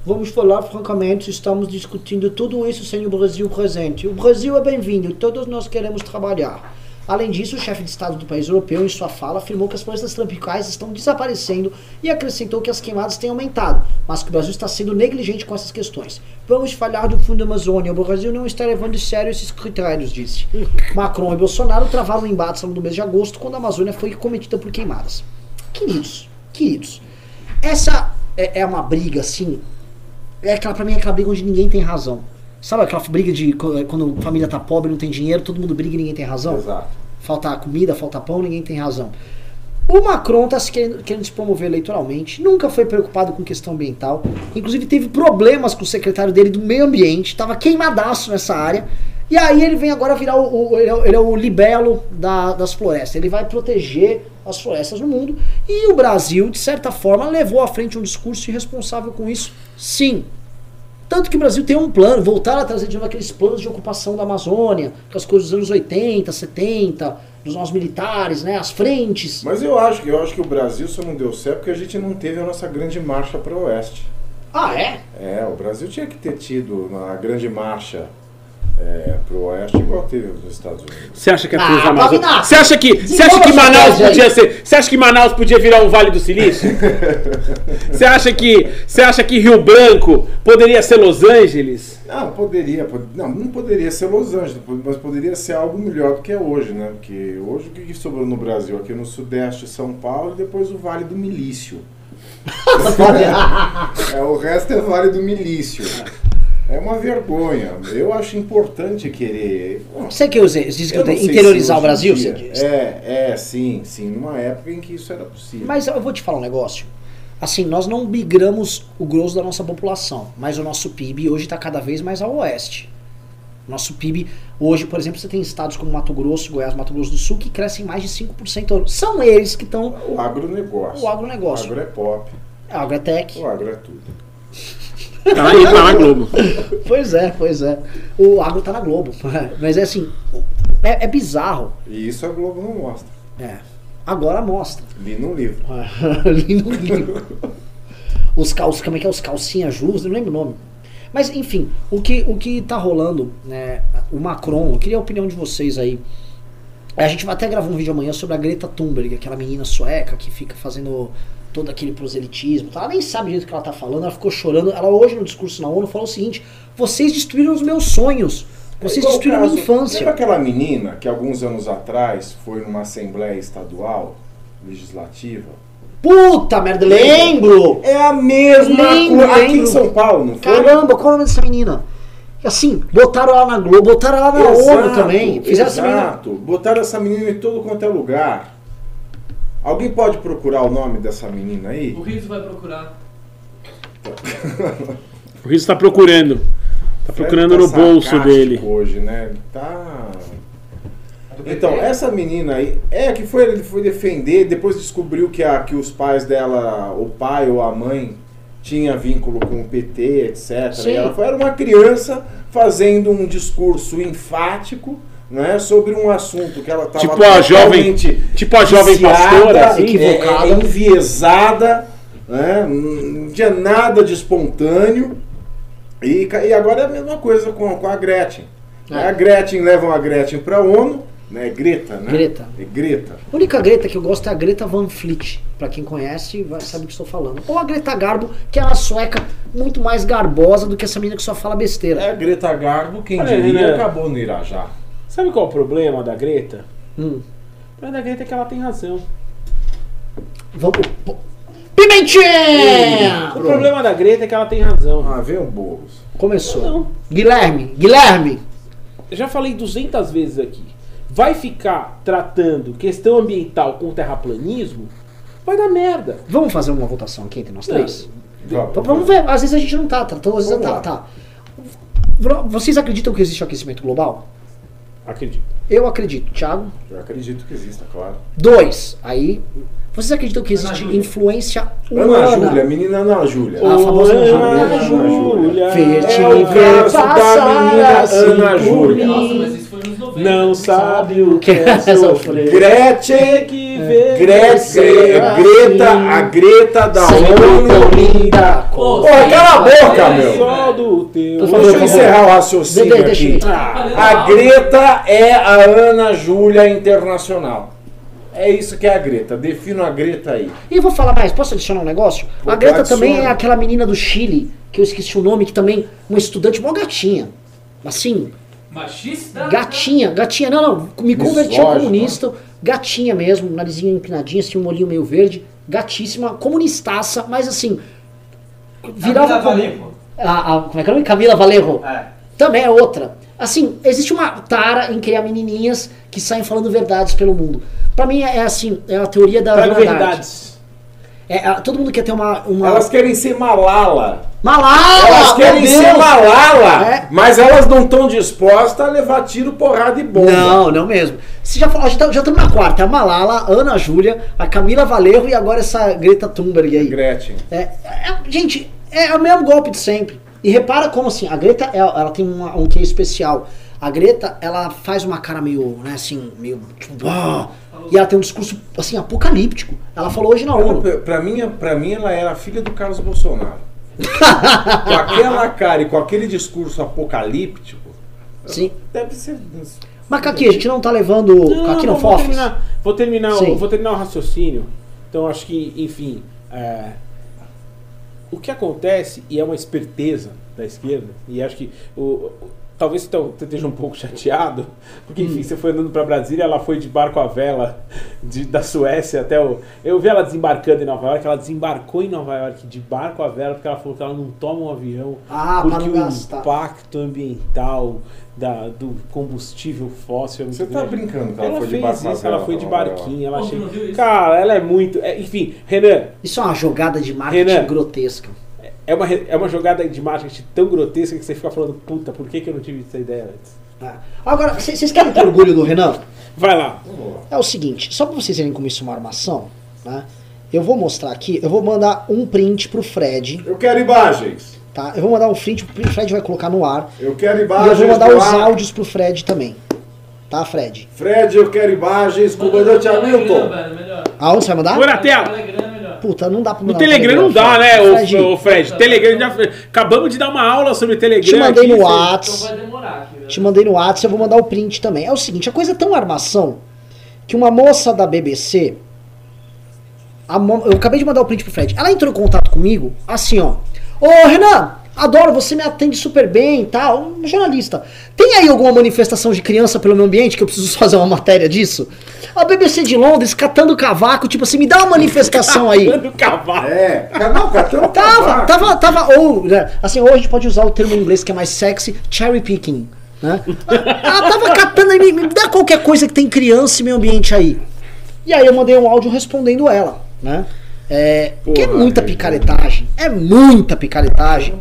Vamos falar francamente, estamos discutindo tudo isso sem o Brasil presente. O Brasil é bem-vindo, todos nós queremos trabalhar. Além disso, o chefe de Estado do país europeu, em sua fala, afirmou que as florestas tropicais estão desaparecendo e acrescentou que as queimadas têm aumentado, mas que o Brasil está sendo negligente com essas questões. Vamos falar do Fundo Amazônia. O Brasil não está levando a sério esses critérios, disse. <laughs> Macron e Bolsonaro travaram embates no mês de agosto, quando a Amazônia foi cometida por queimadas. Queridos, queridos, essa é, é uma briga assim. É aquela, pra mim, é aquela briga onde ninguém tem razão. Sabe aquela briga de co- quando a família tá pobre, não tem dinheiro, todo mundo briga e ninguém tem razão? Exato. Falta comida, falta pão, ninguém tem razão. O Macron está se querendo, querendo se promover eleitoralmente, nunca foi preocupado com questão ambiental, inclusive teve problemas com o secretário dele do meio ambiente, estava queimadaço nessa área, e aí ele vem agora virar o, o- ele, é, o- ele é o libelo da- das florestas, ele vai proteger as florestas no mundo, e o Brasil, de certa forma, levou à frente um discurso irresponsável com isso, sim. Tanto que o Brasil tem um plano, voltar a trazer de novo aqueles planos de ocupação da Amazônia, com as coisas dos anos 80, 70, dos nossos militares, né, as frentes. Mas eu acho, que- eu acho que o Brasil só não deu certo porque a gente não teve a nossa grande marcha para o oeste. Ah, é? É, o Brasil tinha que ter tido uma grande marcha é, para o oeste igual teve nos Estados Unidos. Você acha que a Ah, Transamazônica... Pavinato, Você acha que, você acha que Manaus podia ser... Você acha que Manaus podia virar um Vale do Silício? <laughs> Você acha que, você acha que Rio Branco poderia ser Los Angeles? Não, poderia, pod- não, não poderia ser Los Angeles, mas poderia ser algo melhor do que é hoje, né? Porque hoje o que que sobrou no Brasil? Aqui no Sudeste, São Paulo e depois o Vale do Milício. <laughs> <laughs> É, o resto é Vale do Milício. É uma vergonha. Eu acho importante querer. Você que usa, diz que interiorizar o Brasil, você diz. É, é, sim, sim, numa época em que isso era possível. Mas eu vou te falar um negócio. Assim, nós não migramos o grosso da nossa população, mas o nosso PIB hoje está cada vez mais ao oeste. Nosso PIB, hoje, por exemplo, você tem estados como Mato Grosso, Goiás, Mato Grosso do Sul, que crescem mais de 5% ao ano. São eles que estão. O agronegócio. O agronegócio. O agro é pop. A Agratec. O agro é tudo. Tá lá, tá na Globo. Pois é, pois é. O agro tá na Globo. <laughs> Mas é assim, é, é bizarro. E isso a Globo não mostra. É. Agora mostra. Li no livro. <laughs> Ali no livro. Os calços, como é que é? Os calcinhas justas, não lembro o nome. Mas enfim, o que, o que tá rolando, né? O Macron, eu queria a opinião de vocês aí. A gente vai até gravar um vídeo amanhã sobre a Greta Thunberg, aquela menina sueca que fica fazendo todo aquele proselitismo. tá? Ela nem sabe direito o que ela tá falando, ela ficou chorando. Ela hoje no discurso na ONU falou o seguinte: vocês destruíram os meus sonhos. Vocês É igual destruíram a minha infância. Lembra aquela menina que alguns anos atrás foi numa assembleia estadual legislativa? Puta merda, lembro! É a mesma Lembro, coisa. Aqui em. São Paulo, não foi? Caramba, qual é o nome dessa menina? Assim, botaram ela na Globo, botaram ela na ONU também. Fizeram essa menina. exato. Botaram essa menina em todo quanto é lugar. Alguém pode procurar o nome dessa menina aí? O Rizzo vai procurar. <laughs> O Rizzo tá procurando. Tá procurando no Tá bolso sarcástico dele. Hoje, né? Tá. Então, essa menina aí, é que foi, ele foi defender, depois descobriu que, a, que os pais dela, o pai ou a mãe, tinha vínculo com o PT, etc. Sim. E ela foi, era uma criança fazendo um discurso enfático né, sobre um assunto que ela estava Tipo a jovem, tipo a jovem pastora, assim. equivocada. é, é, enviesada, né, não tinha nada de espontâneo. E, e agora é a mesma coisa com, com a Gretchen. É. A Gretchen levam a Gretchen para a ONU, né? Greta, né? Greta. É Greta. A única Greta que eu gosto é a Greta Van Fleet. Pra quem conhece, vai, sabe o que estou falando. Ou a Greta Garbo, que é uma sueca muito mais garbosa do que essa menina que só fala besteira. É a Greta Garbo, quem Olha diria, né? acabou no Irajá. Sabe qual é o problema da Greta? Hum. O problema da Greta é que ela tem razão. Vamos. Pimentinha! O problema da Greta é que ela tem razão. Ah, vem o Boulos. Começou. Não. Guilherme, Guilherme! Eu já falei 200 vezes aqui. Vai ficar tratando questão ambiental com terraplanismo? Vai dar merda. Vamos fazer uma votação aqui entre nós três? Vamos, Vamos ver, às vezes a gente não tá, tá então às vezes tá, tá. Vocês acreditam que existe aquecimento global? Acredito. Eu acredito. Thiago? Eu acredito que exista, claro. Dois. Aí. Vocês acreditam que existe Júlia. influência Ana humana? Júlia, a menina Ana Júlia. A famosa Ana Júlia. Ana Júlia. Ver-te É o caso da menina Ana Júlia. Nossa, mas Não sabe o que é Sofrer. sofrer. Gretchen, que. Gretchen. Greta, a Greta da ONU. linda. Pô, cala a boca, É, meu. Deixa eu encerrar o raciocínio aqui. A Greta é a Ana Júlia Internacional. É isso que é a Greta. Defino a Greta aí. E eu vou falar mais, posso adicionar um negócio? A Greta adiciona. também é aquela menina do Chile, que eu esqueci o nome, que também, uma estudante, uma gatinha. Assim, Machista? gatinha, gatinha, não, não, me converti a Misógina. comunista, gatinha mesmo, narizinho empinadinho, assim, um olhinho meio verde, gatíssima, comunistaça, mas assim, virava Camila como- Valerro. a, a- como é que é o nome? Camila Valerro. É. Também é outra. Assim, existe uma tara em criar menininhas que saem falando verdades pelo mundo. Pra mim é, é assim, é a teoria da Traga verdade. verdades. É, todo mundo quer ter uma... uma... Elas querem ser Malala. Malala! Elas querem ser Malala, É. mas elas não estão dispostas a levar tiro, porrada e bomba. Não, não mesmo. Você já falou, já estamos na quarta. A Malala, a Ana Júlia, a Camila Valerro e agora essa Greta Thunberg aí. Gretchen. É, é- gente, é o mesmo golpe de sempre. E repara como assim, a Greta, ela, ela tem uma- um quê especial. A Greta, ela faz uma cara meio, né, assim, meio, tipo, "Ah", e ela tem um discurso, assim, apocalíptico. Ela falou hoje na ONU. pra- pra, mim, pra mim, ela era filha do Carlos Bolsonaro. com aquela cara e com aquele discurso apocalíptico, Sim. deve ser. Mas aqui, a gente não tá levando. aqui não, vou terminar, vou terminar, o- vou terminar o raciocínio. Então acho que, enfim, é, o que acontece e é uma esperteza da esquerda e acho que o- talvez você tá- você esteja um pouco <laughs> chateado porque Hum. enfim você foi andando para Brasília ela foi de barco à vela de- da Suécia até o eu vi ela desembarcando em Nova York ela desembarcou em Nova York de barco à vela porque ela falou que ela não toma um avião Ah, porque o gastar. impacto ambiental da, do combustível fóssil é muito Você tá grande. brincando que ela, Ela foi de fez barco à isso, vela ela foi de barquinho, ela isso? Cara, ela é muito. é, enfim, Renan, Isso é uma jogada de marketing Renan. grotesca. É uma, é uma jogada de marketing tão grotesca que você fica falando, puta, por que, que eu não tive essa ideia antes? tá? Agora, vocês querem ter orgulho do Renan? Vai lá. É o seguinte, só pra vocês verem como isso é uma armação, né? Eu vou mostrar aqui, eu vou mandar um print pro Fred, Eu quero imagens. tá? Eu vou mandar um print, o Fred vai colocar no ar. Eu quero E imagens. eu vou mandar os ar. áudios pro Fred também. Tá, Fred? Fred, eu quero imagens. Comandante Hamilton. Aonde você vai mandar? Põe na tela. Puta, não dá pra No Telegram não dá, né, Fred, ô, ô Fred? Telegram já. Acabamos de dar uma aula sobre Telegram. Te mandei aqui, no você- Então velho. te mandei no Whats, eu vou mandar o print também. É o seguinte, a coisa é tão armação que uma moça da BBC, a mo- eu acabei de mandar o print pro Fred, ela entrou em contato comigo, assim ó, ô Renan, adoro, você me atende super bem e tal, um jornalista, tem aí alguma manifestação de criança pelo meio ambiente que eu preciso <laughs> fazer uma matéria disso? A BBC de Londres catando cavaco, tipo assim, me dá uma manifestação aí. Dando cavalo. É, não, catando <laughs> Tava, cavaco. tava, tava, ou, né, assim, ou a gente pode usar o termo em inglês que é mais sexy, cherry picking, né? Ela tava catando aí, me, me dá qualquer coisa que tem criança e meio ambiente aí. E aí eu mandei um áudio respondendo ela, né? É, que é Porra, muita picaretagem, é muita picaretagem.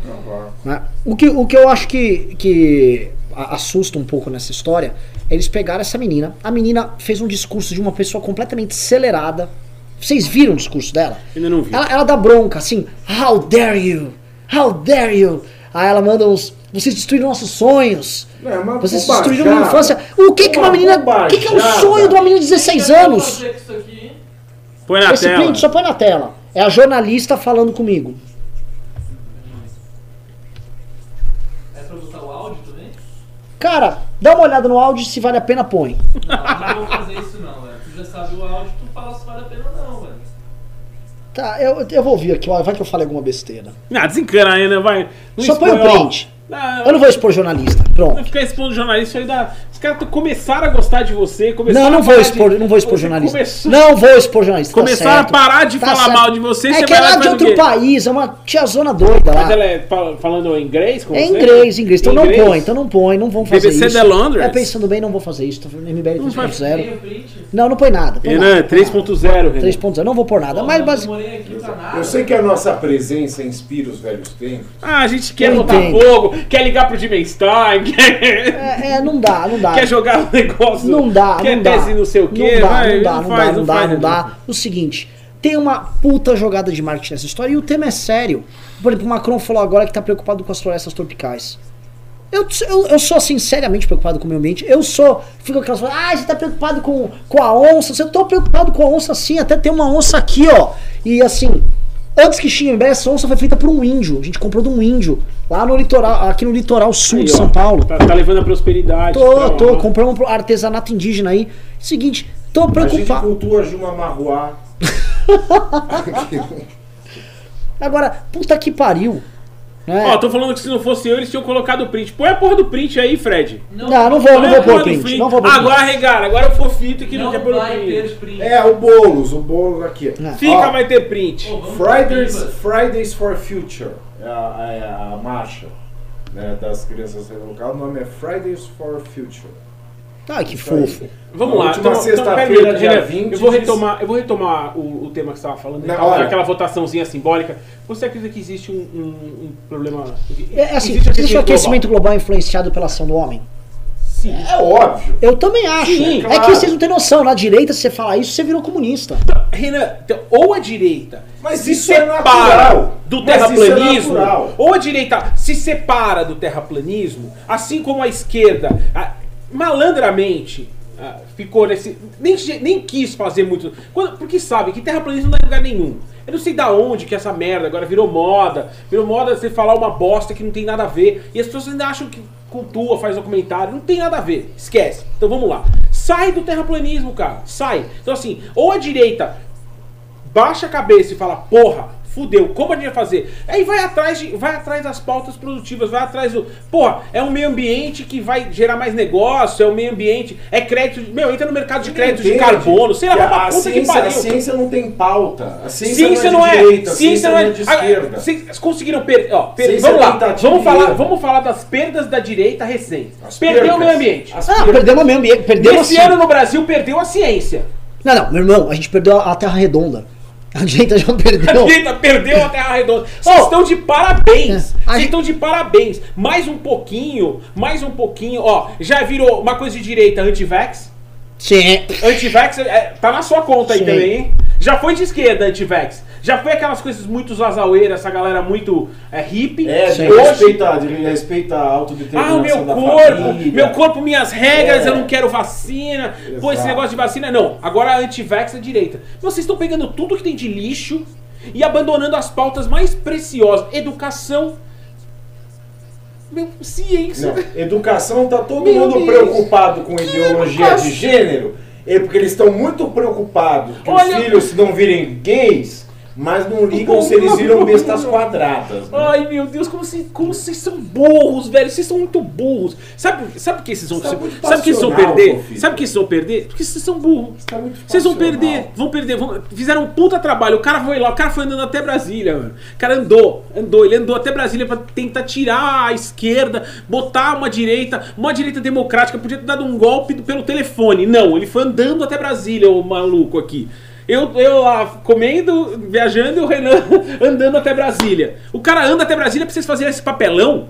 né? O, que, o que eu acho que, que assusta um pouco nessa história é eles pegaram essa menina. A menina fez um discurso de uma pessoa completamente acelerada. Vocês viram o discurso dela? Ainda não vi. Ela, ela dá bronca, assim, how dare you? How dare you? Aí ela manda uns. Vocês destruíram nossos sonhos. É Vocês bobajada. destruíram minha infância. O que que uma menina. O que, que é um sonho de uma menina de 16 O que eu vou anos? Põe na Esse tela. print só põe na tela. É a jornalista falando comigo. Cara, dá uma olhada no áudio se vale a pena, põe. Não, eu não vou fazer isso não, velho. Tu já sabe o áudio, tu fala se vale a pena ou não, velho. Tá, eu, eu vou ouvir aqui, ó, vai que eu falei alguma besteira. Ah, desencana ainda, vai. Não Só põe o expõe, ó. print. Ah, Eu não vou expor jornalista. Não Pronto. ficar expondo jornalista, aí dá. Os caras começaram a gostar de você, começaram Não, não vou expor, de- não vou expor jornalista. começou- Não vou expor jornalista. tá Começaram certo. a parar de Tá falar certo. mal de você, É você que é lá de outro país, é uma tiazona doida lá. Mas ela é fal- falando inglês com É você? inglês, inglês. Então não Inglês? põe, então não põe, não vão fazer BBC isso. de Londres? É pensando bem, não vou fazer isso. Tô falando MBL Não vai- 3.0. Tem o print? Não, não põe nada. põe Renan, nada, põe nada. 3.0, Renan. 3.0, não vou pôr nada. Pô, Mas, eu mas nada. Eu sei que a nossa presença inspira os velhos tempos. Ah, a gente quer botar fogo, quer ligar pro Jimmy Stein, quer, é, é, não dá, não dá. Quer jogar o negócio. Não dá, quer não dá. tese não sei o quê. Não dá, vai, não dá, não faz, dá, não dá, faz, não dá. O seguinte, tem uma puta jogada de marketing nessa história e o tema é sério. Por exemplo, o Macron falou agora que tá preocupado com as florestas tropicais. Eu, eu, eu sou, assim, seriamente preocupado com o meio ambiente. Eu sou. Fico aquelas ah, você tá preocupado com, com a onça. Eu tô preocupado com a onça sim, até tem uma onça aqui, ó. E assim, antes que essa onça foi feita por um índio. A gente comprou de um índio. Lá no litoral, aqui no litoral sul Aí, de ó, São Paulo. Tá, tá levando a prosperidade. Tô, pra tô, lá. compramos um artesanato indígena aí. Seguinte, tô A gente preocupado. cultua Juma Marruá. <laughs> Agora, puta que pariu. Né? Ó, tô falando que se não fosse eu, eles tinham colocado o print. Põe a porra do print aí, Fred. não, não vou, não vou a pôr porra do print. print. Não vou pôr Agora regaram, agora o fofito que não, Não quer pôr o vai ter print. print. É, o Boulos, o Boulos aqui. É. Fica, Ó, vai ter print. Vamos Fridays. Fridays for Future. É é a, é a marcha né, das crianças locais. O nome é Fridays for Future. Ah, que Isso aí. fofo. Vamos Na lá, última então, sexta-feira, então, peraí, dia Renan, 20, eu vou retomar, eu vou retomar o, o tema que você estava falando, aquela, olha. aquela votaçãozinha simbólica. Você acredita que existe um, um- um problema? É, assim, existe existe o global? aquecimento global influenciado pela ação do homem? Sim. É óbvio. Eu também acho. Sim, é claro. que vocês não têm noção. Na direita, se você falar isso, você virou comunista. Renan, então, ou a direita Mas se isso é separa natural. do é terraplanismo, natural. ou a direita se separa do terraplanismo, assim como a esquerda ah, malandramente ah, ficou nesse. Nem, nem quis fazer muito. quando- porque sabe que terraplanismo não dá em lugar nenhum. Eu não sei da onde que essa merda agora virou moda. Virou moda você falar uma bosta que não tem nada a ver. E as pessoas ainda acham que cultua, faz documentário. Não tem nada a ver. Esquece. Então vamos lá. Sai do terraplanismo, cara. Sai. Então assim, ou a direita baixa a cabeça e fala, porra, fudeu, como a gente vai fazer? Aí vai atrás, de, vai atrás das pautas produtivas, vai atrás do. Porra, é um meio ambiente que vai gerar mais negócio, é um meio ambiente, é crédito. Meu, entra no mercado de crédito de carbono, sei lá, que vai pra a, puta que ciência, a pariu. ciência não tem pauta. A ciência, Ciência não não é de é, direita, a ciência não é de Ah, esquerda. Vocês conseguiram perder. Ó, per- Ciência vamos lá, tentativa vamos falar, vamos falar das perdas da direita recentes. As Perdeu o percas. meio ambiente. As Ah, perdemos o meio ambiente. Perdemos Esse assim. ano no Brasil perdeu a ciência. Não, não, meu irmão, a gente perdeu a Terra Redonda. A direita já <laughs> A perdeu. direita perdeu a Terra Redonda. Vocês estão de parabéns. É. A Vocês gente- estão de parabéns. Mais um pouquinho, mais um pouquinho. Ó, já virou uma coisa de direita anti-vax. Sim. Anti-vax é, tá na sua conta aí Sim. também, hein? Já foi de esquerda anti-vax. Já foi aquelas coisas muito zazaueiras, essa galera muito é, hippie. É, de. Hoje, respeita, de respeita a autodeterminação ah, meu corpo, família. meu corpo, minhas regras, É. eu não quero vacina. Pô, esse Exato. negócio de vacina, não. Agora a anti-vax é direita. Vocês estão pegando tudo que tem de lixo e abandonando as pautas mais preciosas. Educação, meu, ciência. Não, educação tá todo Meu mundo Deus. preocupado com ideologia educação? de gênero, é porque eles estão muito preocupados que Olha- os filhos não virem gays, mas não ligam se eles viram bestas quadradas. né? Ai meu Deus, como, se, como vocês são burros, velho. Vocês são muito burros. Sabe, sabe que vocês vão, tá sabe que vocês vão perder? Sabe que vocês vão perder? Porque vocês são burros. Tá Vocês vão perder, vão perder. vão- fizeram um puta trabalho. O cara foi lá, o cara foi andando até Brasília, mano. O cara andou, andou, ele andou até Brasília pra tentar tirar a esquerda, botar uma direita, uma direita democrática. Podia ter dado um golpe pelo telefone. Não, ele foi andando até Brasília, o maluco aqui. Eu, eu lá comendo, viajando e o Renan <laughs> andando até Brasília. O cara anda até Brasília pra vocês fazerem esse papelão.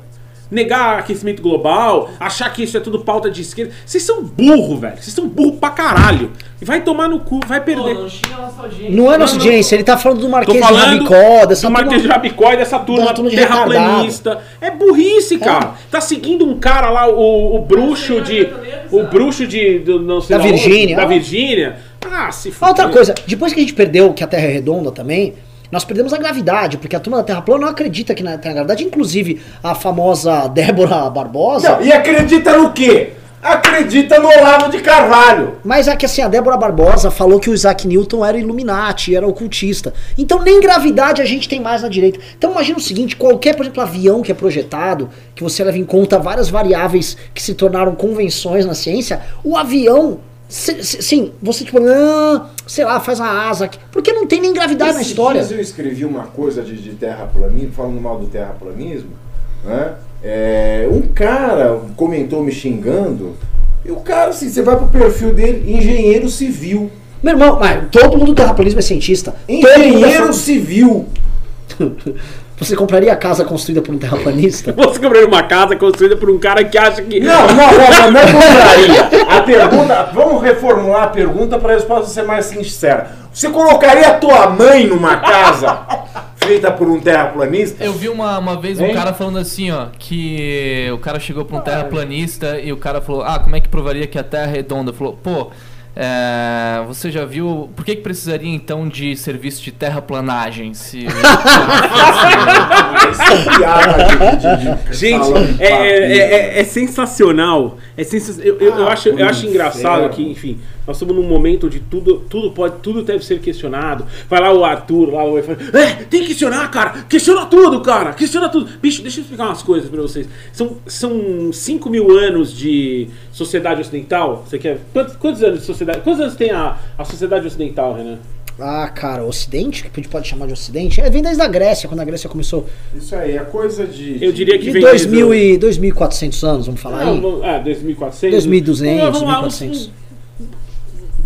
Negar aquecimento global, achar que isso é tudo pauta de esquerda. Vocês são burro, velho. Vocês são burro pra caralho. E vai tomar no cu, vai Pô, perder. não xinga nossa audiência. Não é nossa não. audiência, ele tá falando do Marquês de falando Rabicó, dessa do Marquês de Rabicó e dessa turma de terraplanista. É burrice, cara. Tá seguindo um cara lá, o, o bruxo de. O bruxo de. do- não sei Da Virgínia. Da Virgínia. Ah, se Ah, Outra coisa, depois que a gente perdeu que a Terra é redonda também, nós perdemos a gravidade, porque a turma da Terra plana não acredita que na- tem a gravidade. Inclusive, a famosa <laughs> Débora Barbosa. Não, e acredita no quê? Acredita no Olavo de Carvalho. Mas é que assim, a Débora Barbosa falou que o Isaac Newton era Illuminati, era ocultista. Então nem gravidade a gente tem mais na direita. Então imagina o seguinte, qualquer, por exemplo, avião que é projetado, que você leva em conta várias variáveis que se tornaram convenções na ciência, o avião, sim, você tipo, não, sei lá, faz uma asa aqui, porque não tem nem gravidade na história. dias eu escrevi uma coisa de, de terraplanismo, falando mal do terraplanismo, né? É, um cara comentou me xingando, e o cara, assim, você vai pro perfil dele, engenheiro civil. Meu irmão, mas todo mundo do terraplanismo é cientista. Engenheiro civil. <laughs> Você compraria a casa construída por um terraplanista? <laughs> Você compraria uma casa construída por um cara que acha que. Não, não, não, não, não <laughs> compraria. A pergunta, vamos reformular a pergunta para a resposta ser mais sincera. Você colocaria a tua mãe numa casa feita por um terraplanista? Eu vi uma, uma vez um Hein? cara falando assim, ó, que o cara chegou pra um terraplanista e o cara falou, ah, como é que provaria que a Terra é redonda? Falou, pô, é, você já viu, por que, que precisaria então de serviço de terraplanagem? Se... <laughs> Gente, é, é, é- é sensacional. É sensa- eu, eu, eu acho, eu acho engraçado que, enfim, nós estamos num momento onde tudo, tudo pode, tudo deve ser questionado. Vai lá o Arthur, lá o fala, é, tem que questionar, cara. Questiona tudo, cara. Questiona tudo. Bicho, deixa eu explicar umas coisas pra vocês. São, são 5 mil anos de sociedade ocidental. Você quer. Quantos, quantos anos de sociedade. Quantos anos tem a, a sociedade ocidental, Renan? Ah, cara, o Ocidente, que a gente pode chamar de Ocidente, é, vem desde a Grécia, quando a Grécia começou. Isso aí é coisa de. Eu diria que De vem 2000 desde e 2400 anos, vamos falar Não, aí? é, 2400. 2200, Vamos lá, uns- 2400.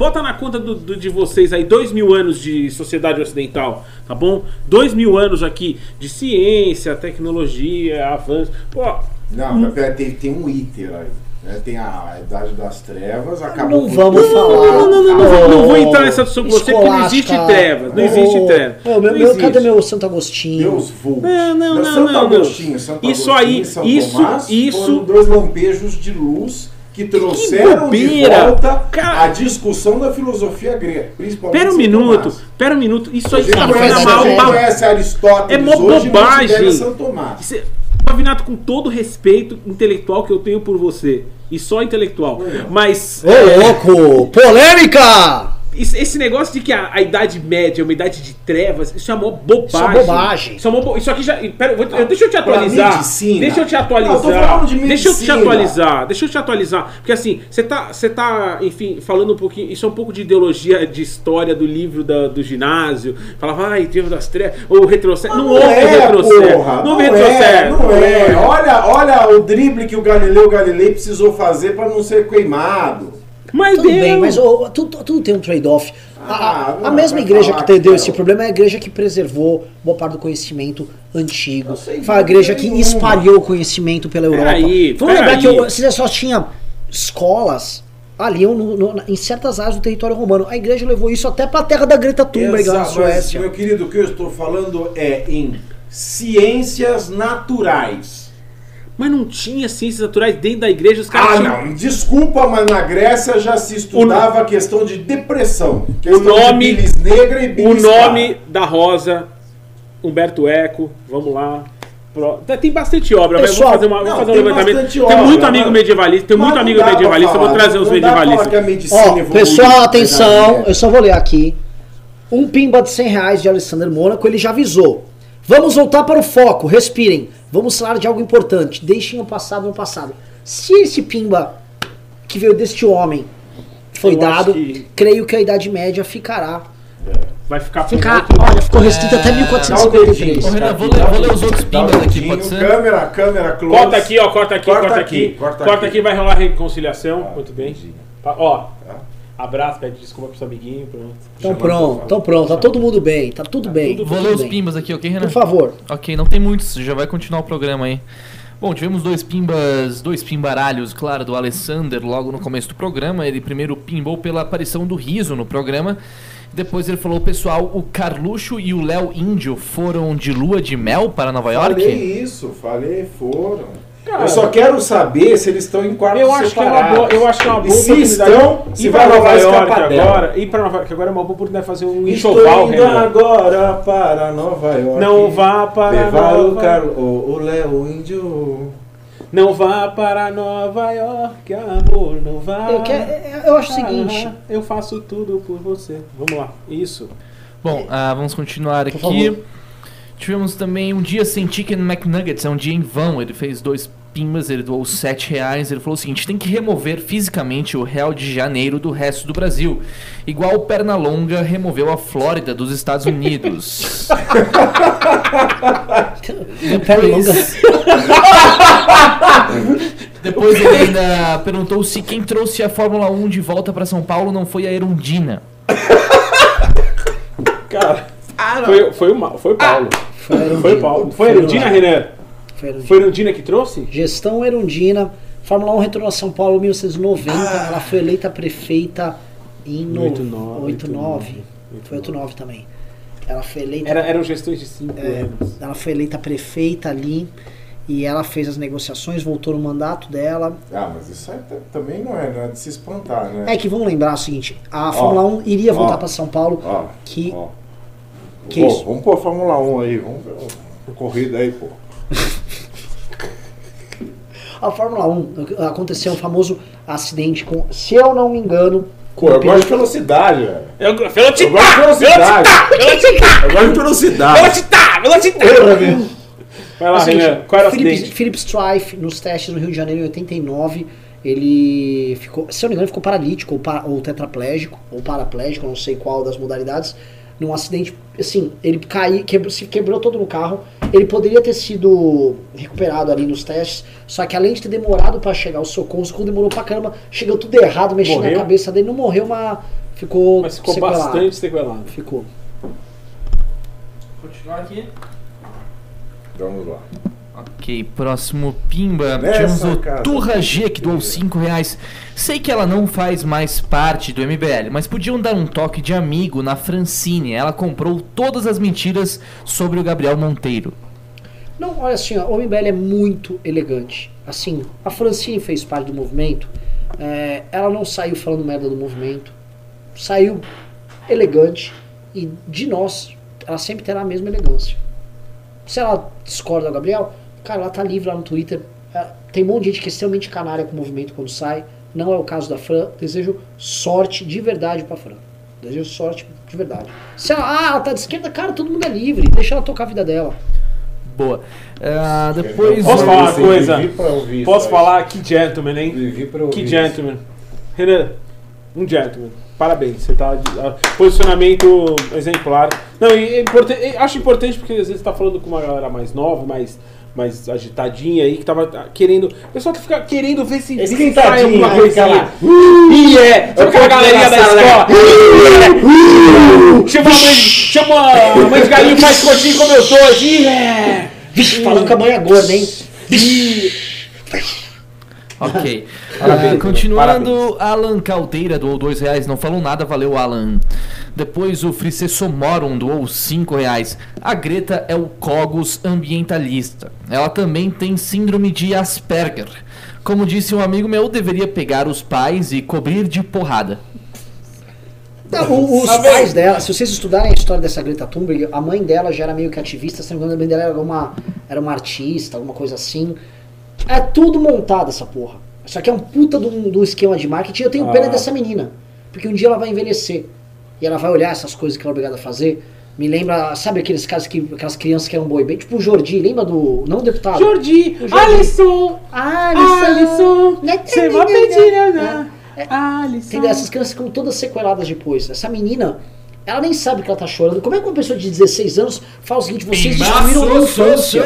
Bota na conta do, do- de vocês aí dois mil anos de sociedade ocidental, tá bom? Dois mil anos aqui de ciência, tecnologia, avanço. Pô, Não, pera, tem, tem um iter aí. né? Tem a Idade das Trevas, acabou Não vamos tudo. falar. não, não, não, não, vou- não vou entrar nessa discussão com você, porque não existe trevas, não existe trevas. ô, meu, Não meu, cadê meu Santo Agostinho? Deus vultos. Não, não, não, Santo não, não. Agostinho, Santo Isso Agostinho aí, São isso- Tomás isso- foram dois lampejos de luz que trouxeram de bobeira! volta Cara- a discussão da filosofia grega, principalmente Pera um São minuto, Tomás. pera um minuto. Isso aí tá mas conhece, é gente mal. conhece Aristóteles É hoje, bobagem. São Tomás. Cê- Pavinato, com todo o respeito intelectual que eu tenho por você, e só intelectual, mas Ô, louco! Polêmica! Esse negócio de que a, a Idade Média é uma idade de trevas, isso é uma bobagem. Isso é bobagem. Isso, é uma bo- isso aqui já. Pera, vou- eu- deixa eu te atualizar. medicina. Deixa eu te Não, eu tô atualizar. falando de deixa eu te atualizar. Deixa eu te atualizar. Porque assim, você tá, você tá, enfim, falando um pouquinho. Isso é um pouco de ideologia de história do livro da- do ginásio. Falava, ai, Deus das trevas. Ou retrocesso. Não, houve retrocesso. porra, não não houve é, retrocesso. não é. Olha, olha o drible que o Galileu Galilei precisou fazer para não ser queimado. Mas Tudo deu. bem, mas ô, tudo, tudo tem um trade-off. A- Ah, a, a mesma igreja que te- deu esse problema é a igreja que preservou boa parte do conhecimento antigo. Sei, Foi a igreja que nenhuma. espalhou o conhecimento pela Europa. Peraí, Vamos lembrar peraí. que eu- você só tinha escolas ali no- no- em certas áreas do território romano. A igreja levou isso até pra terra da Greta Thunberg lá na Exato, mas, Suécia. meu querido, o que eu estou falando é em ciências naturais. Mas não tinha ciências naturais dentro da igreja, os caras Ah, tinham. não, desculpa, mas na Grécia já se estudava a questão de depressão. questão nome- de bilis negra e O bilis nome da Rosa, Humberto Eco, vamos lá. Pro- Tem bastante obra, mas Pessoal, vamos fazer, uma, vamos não, fazer um tem levantamento. Tem obra, muito mas- amigo medievalista, tem Mas muito amigo medievalista, eu vou falar, trazer os falar medievalistas. pessoal, atenção, eu só vou ler aqui. Um pimba de 100 reais de Alessandro Mônaco, ele já avisou. Vamos voltar para o foco, respirem. Vamos falar de algo importante. Deixem o passado no passado. Se esse pimba que veio deste homem foi Eu dado, que- creio que a Idade Média ficará. Vai ficar Ficar, outro- olha, ficou restrita até Dá o 1453. dedinho, Ô, Renan, vou ler- vou ler os outros pimbas aqui, pode ser? Câmera, câmera, close. Corta aqui, ó, corta aqui, Corta corta, aqui, aqui. corta Corta, aqui. aqui, vai rolar reconciliação. Ah, muito bem. Tá, ó, Tá. Abraço, pede desculpa pro seu amiguinho, pronto. Então Chamando pronto, então pronto, tá todo mundo bem, tá tudo bem. tudo Vou ler os pimbas aqui, ok, Renan? Por favor. Ok, não tem muitos, já vai continuar o programa aí. Bom, tivemos dois pimbas, dois pimbaralhos, claro, do Alessander logo no começo do programa. Ele primeiro pimbou pela aparição do riso no programa. Depois ele falou, pessoal, o Carluxo e o Léo Índio foram de lua de mel para Nova York? Falei isso, falei, foram. Eu só quero saber se eles estão em quartos Eu acho, que é uma separados. boa, eu acho que é uma E boa se oportunidade. estão, se vai Nova York agora, ir pra Nova York agora é uma boa oportunidade de fazer um Estou enxoval, indo Renan. agora para Nova York. Não vá para Levar o, Nova o, o Léo Índio. Não vá para Nova York, amor, não vá. Eu, quero- eu acho o seguinte. Eu faço tudo por você. Vamos lá. Isso. Bom, ah, vamos continuar Por aqui. Tivemos também um dia sem Chicken McNuggets, é um dia em vão. Ele fez dois pimbas, ele doou 7 reais. Ele falou o seguinte: tem que remover fisicamente o Real de Janeiro do resto do Brasil. Igual o Pernalonga removeu a Flórida dos Estados Unidos. <laughs> Pernalonga. <laughs> Depois ele ainda perguntou se quem trouxe a Fórmula 1 de volta para São Paulo não foi a Erundina. Cara, foi, foi, o, Ma- foi o Paulo. Foi a Erundina. Foi o Paulo. Foi a Erundina, Renan? Foi a Erundina. Foi a Erundina que trouxe? Gestão Erundina. Fórmula 1 retornou a São Paulo em 1990. Ela foi eleita prefeita em no... 89, 89. Foi 89 também. Ela foi eleita. Era, eram gestões de 5 é, anos. ela foi eleita prefeita ali. E ela fez as negociações, voltou no mandato dela. Ah, mas isso aí t- também não é, não é de se espantar, né? É que vamos lembrar o seguinte: a Fórmula 1 iria voltar ó, para São Paulo. Ó, Que. ó. Que Pô, isso? Vamos pôr a Fórmula 1 aí, vamos ver uma corrida aí, pô. <laughs> A Fórmula 1 aconteceu um famoso acidente com, se eu não me engano, com Pô, o eu gosto de velocidade, velho. Eu, Eu gosto velocidade! de velocidade. Eu gosto de velocidade. Velocidade! Velocidade! Vai lá, É o seguinte, Renan. Qual era o Philip, acidente? Philip Strife, nos testes no Rio de Janeiro em 89, ele ficou, se eu não me engano, ficou paralítico ou, pa- ou tetraplégico, ou paraplégico, não sei qual das modalidades. Num acidente, assim, ele caiu, quebrou, se quebrou todo no carro. Ele poderia ter sido recuperado ali nos testes, só que além de ter demorado pra chegar os socorros, quando demorou pra caramba, chegou tudo errado, mexendo Morreu? na cabeça dele, não morreu, mas ficou Mas ficou sequelado. bastante sequelado. Ficou. Continuar aqui. Vamos lá. Ok, próximo Pimba. Tivemos o casa. Turra G que doou 5 reais. Sei que ela não faz mais parte do MBL, mas podiam dar um toque de amigo na Francine. Ela comprou todas as mentiras sobre o Gabriel Monteiro. Não, olha assim, ó, o MBL é muito elegante. Assim, a Francine fez parte do movimento, é, ela não saiu falando merda do movimento, saiu elegante e de nós, ela sempre terá a mesma elegância. Se ela discorda do Gabriel, cara, ela tá livre lá no Twitter. É, tem um monte de gente que é extremamente canária com o movimento quando sai. Não é o caso da Fran. Desejo sorte de verdade pra Fran. Desejo sorte de verdade. Se ela, ah, ela tá de esquerda, cara, todo mundo é livre. Deixa ela tocar a vida dela. Boa. Ah, depois. Posso falar uma Vivi coisa? ouvir Posso falar? Que gentleman, hein? Vivi pra ouvir Que gentleman. Renan, um gentleman. Parabéns, você tá. ah, Posicionamento exemplar. Não, e é e acho importante porque às vezes tá falando com uma galera mais nova, mais, mais agitadinha aí, que tava querendo. O pessoal que fica querendo ver se, sai alguma né? coisinha. Aquela- E é! Sabe aquela galerinha da escola? Chama a mãe, chama a mãe de galinho mais curtinho como eu tô, assim, é! Vixe, falando que a mãe é gorda, hein? Ok. <laughs> Parabéns, Ah, continuando, parabéns. Alan Caldeira doou dois reais, não falou nada, valeu Alan. Depois o Frice Somorum doou cinco reais. A Greta é o Cogos ambientalista. Ela também tem síndrome de Asperger. Como disse um amigo meu, deveria pegar os pais e cobrir de porrada. Não, o- os pais dela, se vocês estudarem a história dessa Greta Thunberg, a mãe dela já era meio que ativista, se não me engano, a mãe dela era uma, era uma artista, alguma coisa assim. É tudo montado essa porra. Isso aqui é um puta de um esquema de marketing. Eu tenho pena Ah. dessa menina. Porque um dia ela vai envelhecer. E ela vai olhar essas coisas que ela é obrigada a fazer. Me lembra, sabe aqueles caras que. aquelas crianças que eram boi bem? Tipo o Jordi, lembra do. Não deputado? Jordi, O Jordi. Alisson, Alisson! você vai pedir, né? Alisson. Entendeu? Essas crianças ficam todas sequeladas depois. Essa menina, ela nem sabe que ela tá chorando. Como é que uma pessoa de 16 anos fala o seguinte, vocês destruíram minha infância?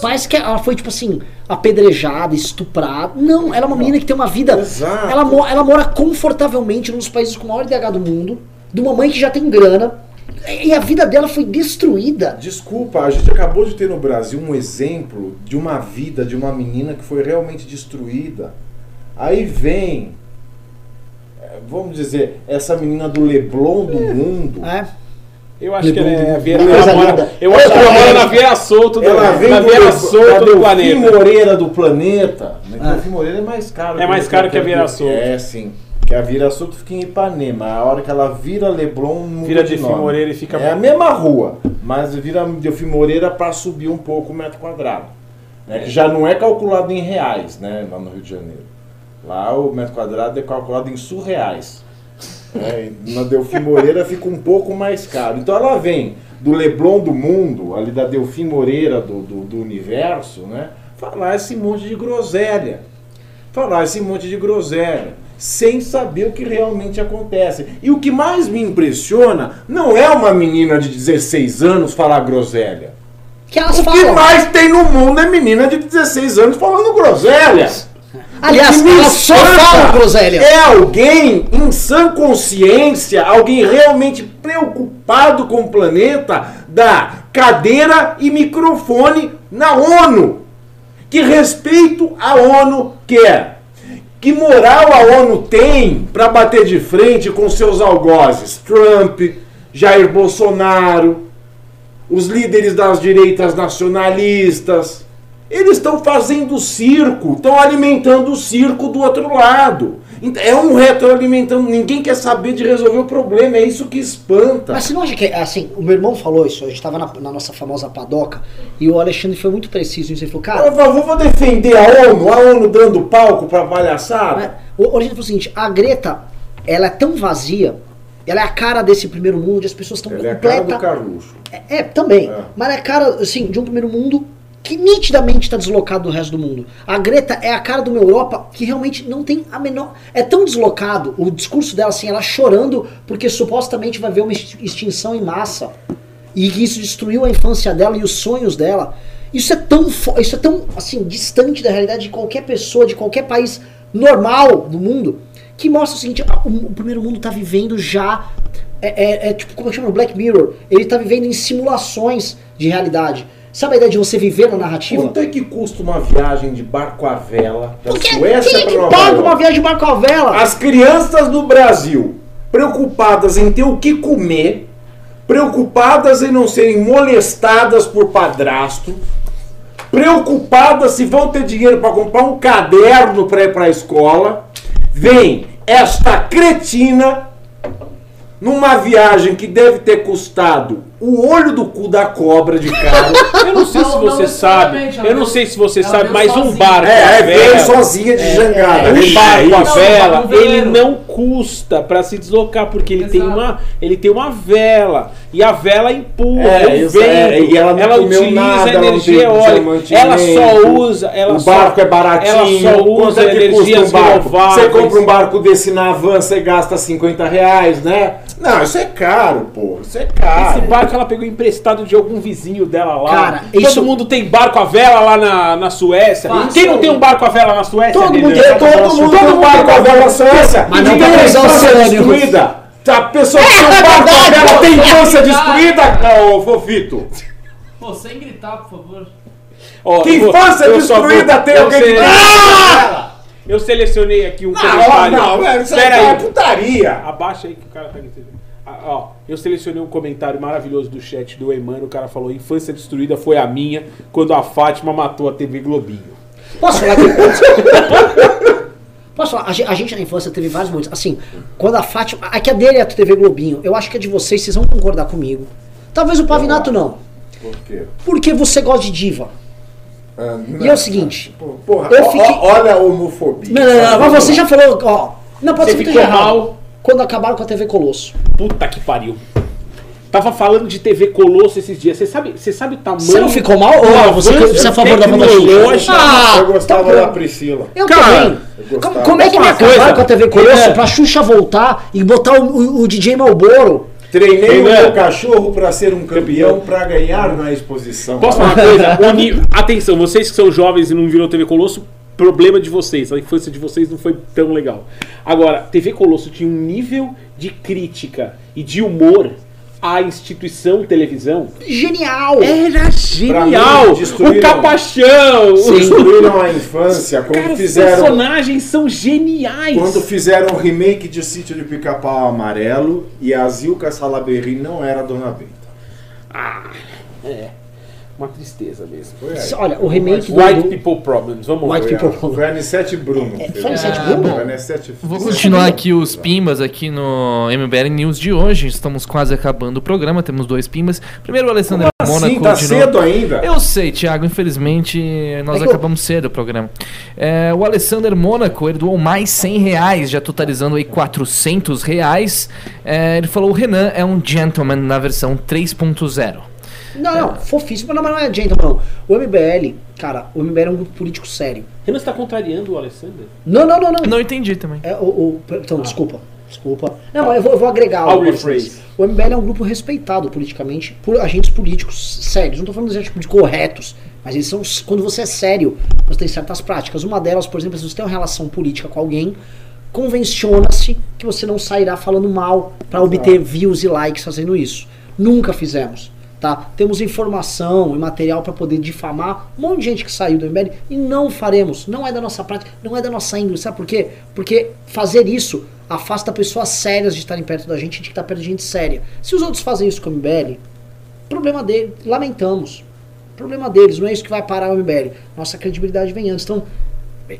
Parece que ela foi, tipo assim, apedrejada, estuprada. Não, ela é uma menina que tem uma vida. Exato. Ela, mo- ela mora confortavelmente num dos países com o maior IDH do mundo, de uma mãe que já tem grana. E a vida dela foi destruída. Desculpa, a gente acabou de ter no Brasil um exemplo de uma vida de uma menina que foi realmente destruída. Aí vem, vamos dizer, essa menina do Leblon do mundo. É. Eu acho que ela é a Vieira. Ela mora, eu acho que ela mora na Vieira Solto do, Ela vem na do, Vieira Solto do Delfim planeta. Moreira do planeta. Ah. Delfim Moreira é mais caro. É mais caro que a Vieira Solto. É, sim. Que a Vieira Solto fica em Ipanema. A hora que ela vira Leblon, muda Vira de Delfim nome. Moreira e fica- É a mesma rua, mas vira Delfim Moreira para subir um pouco o metro quadrado. né? Que já não é calculado em reais, né? Lá no Rio de Janeiro. Lá o metro quadrado é calculado em surreais. É, na Delfim Moreira fica um pouco mais caro. Então ela vem do Leblon do mundo, ali da Delfim Moreira do, do, do universo, né? Falar esse monte de groselha. Falar esse monte de groselha. Sem saber o que realmente acontece. E o que mais me impressiona não é uma menina de 16 anos falar groselha. Que O que falam. mais tem no mundo é menina de 16 anos falando groselha. Aliás, elas só falam groselha. É alguém em sã consciência, alguém realmente preocupado com o planeta, da cadeira e microfone na ONU. Que respeito a ONU quer? Que moral a ONU tem para bater de frente com seus algozes? Trump, Jair Bolsonaro, os líderes das direitas nacionalistas. Eles estão fazendo circo, estão alimentando o circo do outro lado. É um retroalimentando, ninguém quer saber de resolver o problema, é isso que espanta. Mas você não acha que, assim, o meu irmão falou isso, a gente tava na, na nossa famosa padoca, e o Alexandre foi muito preciso nisso, ele falou, cara, Eu vou vou defender a ONU, a ONU dando palco pra palhaçada. O Alexandre falou o seguinte, a Greta, ela é tão vazia, ela é a cara desse primeiro mundo, onde as pessoas estão Ela é a cara do completa... Carluxo. É, é, também. É. Mas ela é a cara, assim, de um primeiro mundo que nitidamente está deslocado do resto do mundo. A Greta é a cara de uma Europa que realmente não tem a menor. É tão deslocado o discurso dela, assim, ela chorando porque supostamente vai ver uma exti- extinção em massa. E que isso destruiu a infância dela e os sonhos dela. Isso é tão, isso é tão assim, distante da realidade de qualquer pessoa, de qualquer país normal do mundo, que mostra o seguinte: o, primeiro mundo está vivendo já. É, é- é tipo, como é chama? Black Mirror. Ele está vivendo em simulações de realidade. Sabe a ideia de você viver na narrativa? Quanto é que custa uma viagem de barco à vela da Porque Suécia quem é que para Nova paga uma viagem de barco à vela? As crianças do Brasil, preocupadas em ter o que comer, preocupadas em não serem molestadas por padrasto, preocupadas se vão ter dinheiro para comprar um caderno para ir para a escola, vem esta cretina numa viagem que deve ter custado o olho do cu da cobra de cara. Eu não sei Não, se não você sabe. ela Eu não sei se você ela sabe, mas um sozinha. barco É, aí veio sozinha de jangada. Um Ele barco Não, vela, um ele não custa pra se deslocar, porque ele tem, uma, ele tem uma vela. E a vela empurra É, o vento. é, e ela não comeu utiliza nada, ela não energia eólica. Ela só usa. Ela o só- barco é baratinho. Ela só usa é energias um barco? renováveis. Você compra um barco desse na van, você gasta 50 reais, né? Não, isso é caro, pô. Isso é caro. Esse barco ela pegou emprestado de algum vizinho dela lá. Cara, Todo isso- mundo tem barco à vela lá na, na Suécia. Quem não tem um barco à vela na Suécia? Todo mundo tem, todo mundo tem um barco à vela na Suécia. Mas E não tem a infância destruída. A pessoa que tem um barco à verdade, vela tem infância É destruída, ô Fofito. Pô, sem gritar, por favor. Que infância destruída tem alguém que Ah! Eu selecionei aqui um Não, comentário. não, velho, isso Pera aí é aí. putaria. Abaixa aí que o cara tá gritando. Ah, ó, eu selecionei um comentário maravilhoso do chat do Emano. O cara falou: Infância destruída foi a minha quando a Fátima matou a TV Globinho. Posso falar que. Posso falar? A gen- a gente na infância teve vários momentos. Assim, quando a Fátima. Aqui a dele é a TV Globinho. Eu acho que a de vocês, vocês vão concordar comigo. Talvez o Pavinato não. Por quê? Porque você gosta de diva. Ah, E é o seguinte, Porra, eu fiquei- olha a homofobia. Não, não, não, mas você já falou, ó. Não, pode Você ser que ficou errado. mal? Quando acabaram com a TV Colosso. Puta que pariu. Tava falando de TV Colosso esses dias. Você sabe, você sabe o tamanho. Você não ficou mal? Ou não, você, você é a favor da banda tecnológico? Xuxa? Ah, eu gostava então, da Priscila. Eu Cara, também. eu Como, é que me Uma acabaram coisa, com a TV Colosso Renan. pra Xuxa voltar e botar o, o- o DJ Malboro? Treinei o meu cachorro pra ser um campeão pra ganhar na exposição. Posso falar uma <laughs> coisa? Atenção, vocês que são jovens e não viram TV Colosso, problema de vocês. A infância de vocês não foi tão legal. Agora, TV Colosso tinha um nível de crítica e de humor à instituição televisão. Genial! Era genial! mim, o Capachão! os- Destruíram a infância quando Cara, os fizeram. personagens são geniais! Quando fizeram o remake de Sítio de Pica-Pau Amarelo e a Zilka Salaberry não era a Dona Benta. Uma tristeza mesmo. Olha, o remake do. White do- People Problems, vamos lá. White People. a, foi a Anissete Bruno. É, foi a fez. Anissete Ah, Bruno? Foi Vou continuar aqui os pimbas aqui no MBL News de hoje. Estamos quase acabando o programa, temos dois pimbas. Primeiro o Alessandro Assim, Mônaco tá de novo. cedo ainda. Eu sei, Thiago, infelizmente nós É que eu- acabamos cedo o programa. É, o Alessandro Mônaco, ele doou mais 100 reais, já totalizando aí 400 reais. É, ele falou, o Renan é um gentleman na versão 3.0. Não, não, fofíssimo. Não, mas não é gentleman, não. O MBL, cara, o MBL é um grupo político sério. Renan está contrariando o Alessandro? Não, não, não, não. Não entendi também. É, o, o- então, desculpa. Desculpa. Não, mas eu vou, eu vou agregar algo. O MBL é um grupo respeitado politicamente por agentes políticos sérios. Não tô falando de, tipo, de corretos, mas eles são. Quando você é sério, você tem certas práticas. Uma delas, por exemplo, se você tem uma relação política com alguém, convenciona-se que você não sairá falando mal para obter views e likes fazendo isso. Nunca fizemos. Tá? Temos informação e material para poder difamar um monte de gente que saiu do MBL e não faremos. Não é da nossa prática, não é da nossa índole. Sabe por quê? Porque fazer isso afasta pessoas sérias de estarem perto da gente de estar perto de gente séria. Se os outros fazem isso com o MBL, problema dele, lamentamos. Problema deles, não é isso que vai parar o MBL. Nossa credibilidade vem antes. Então,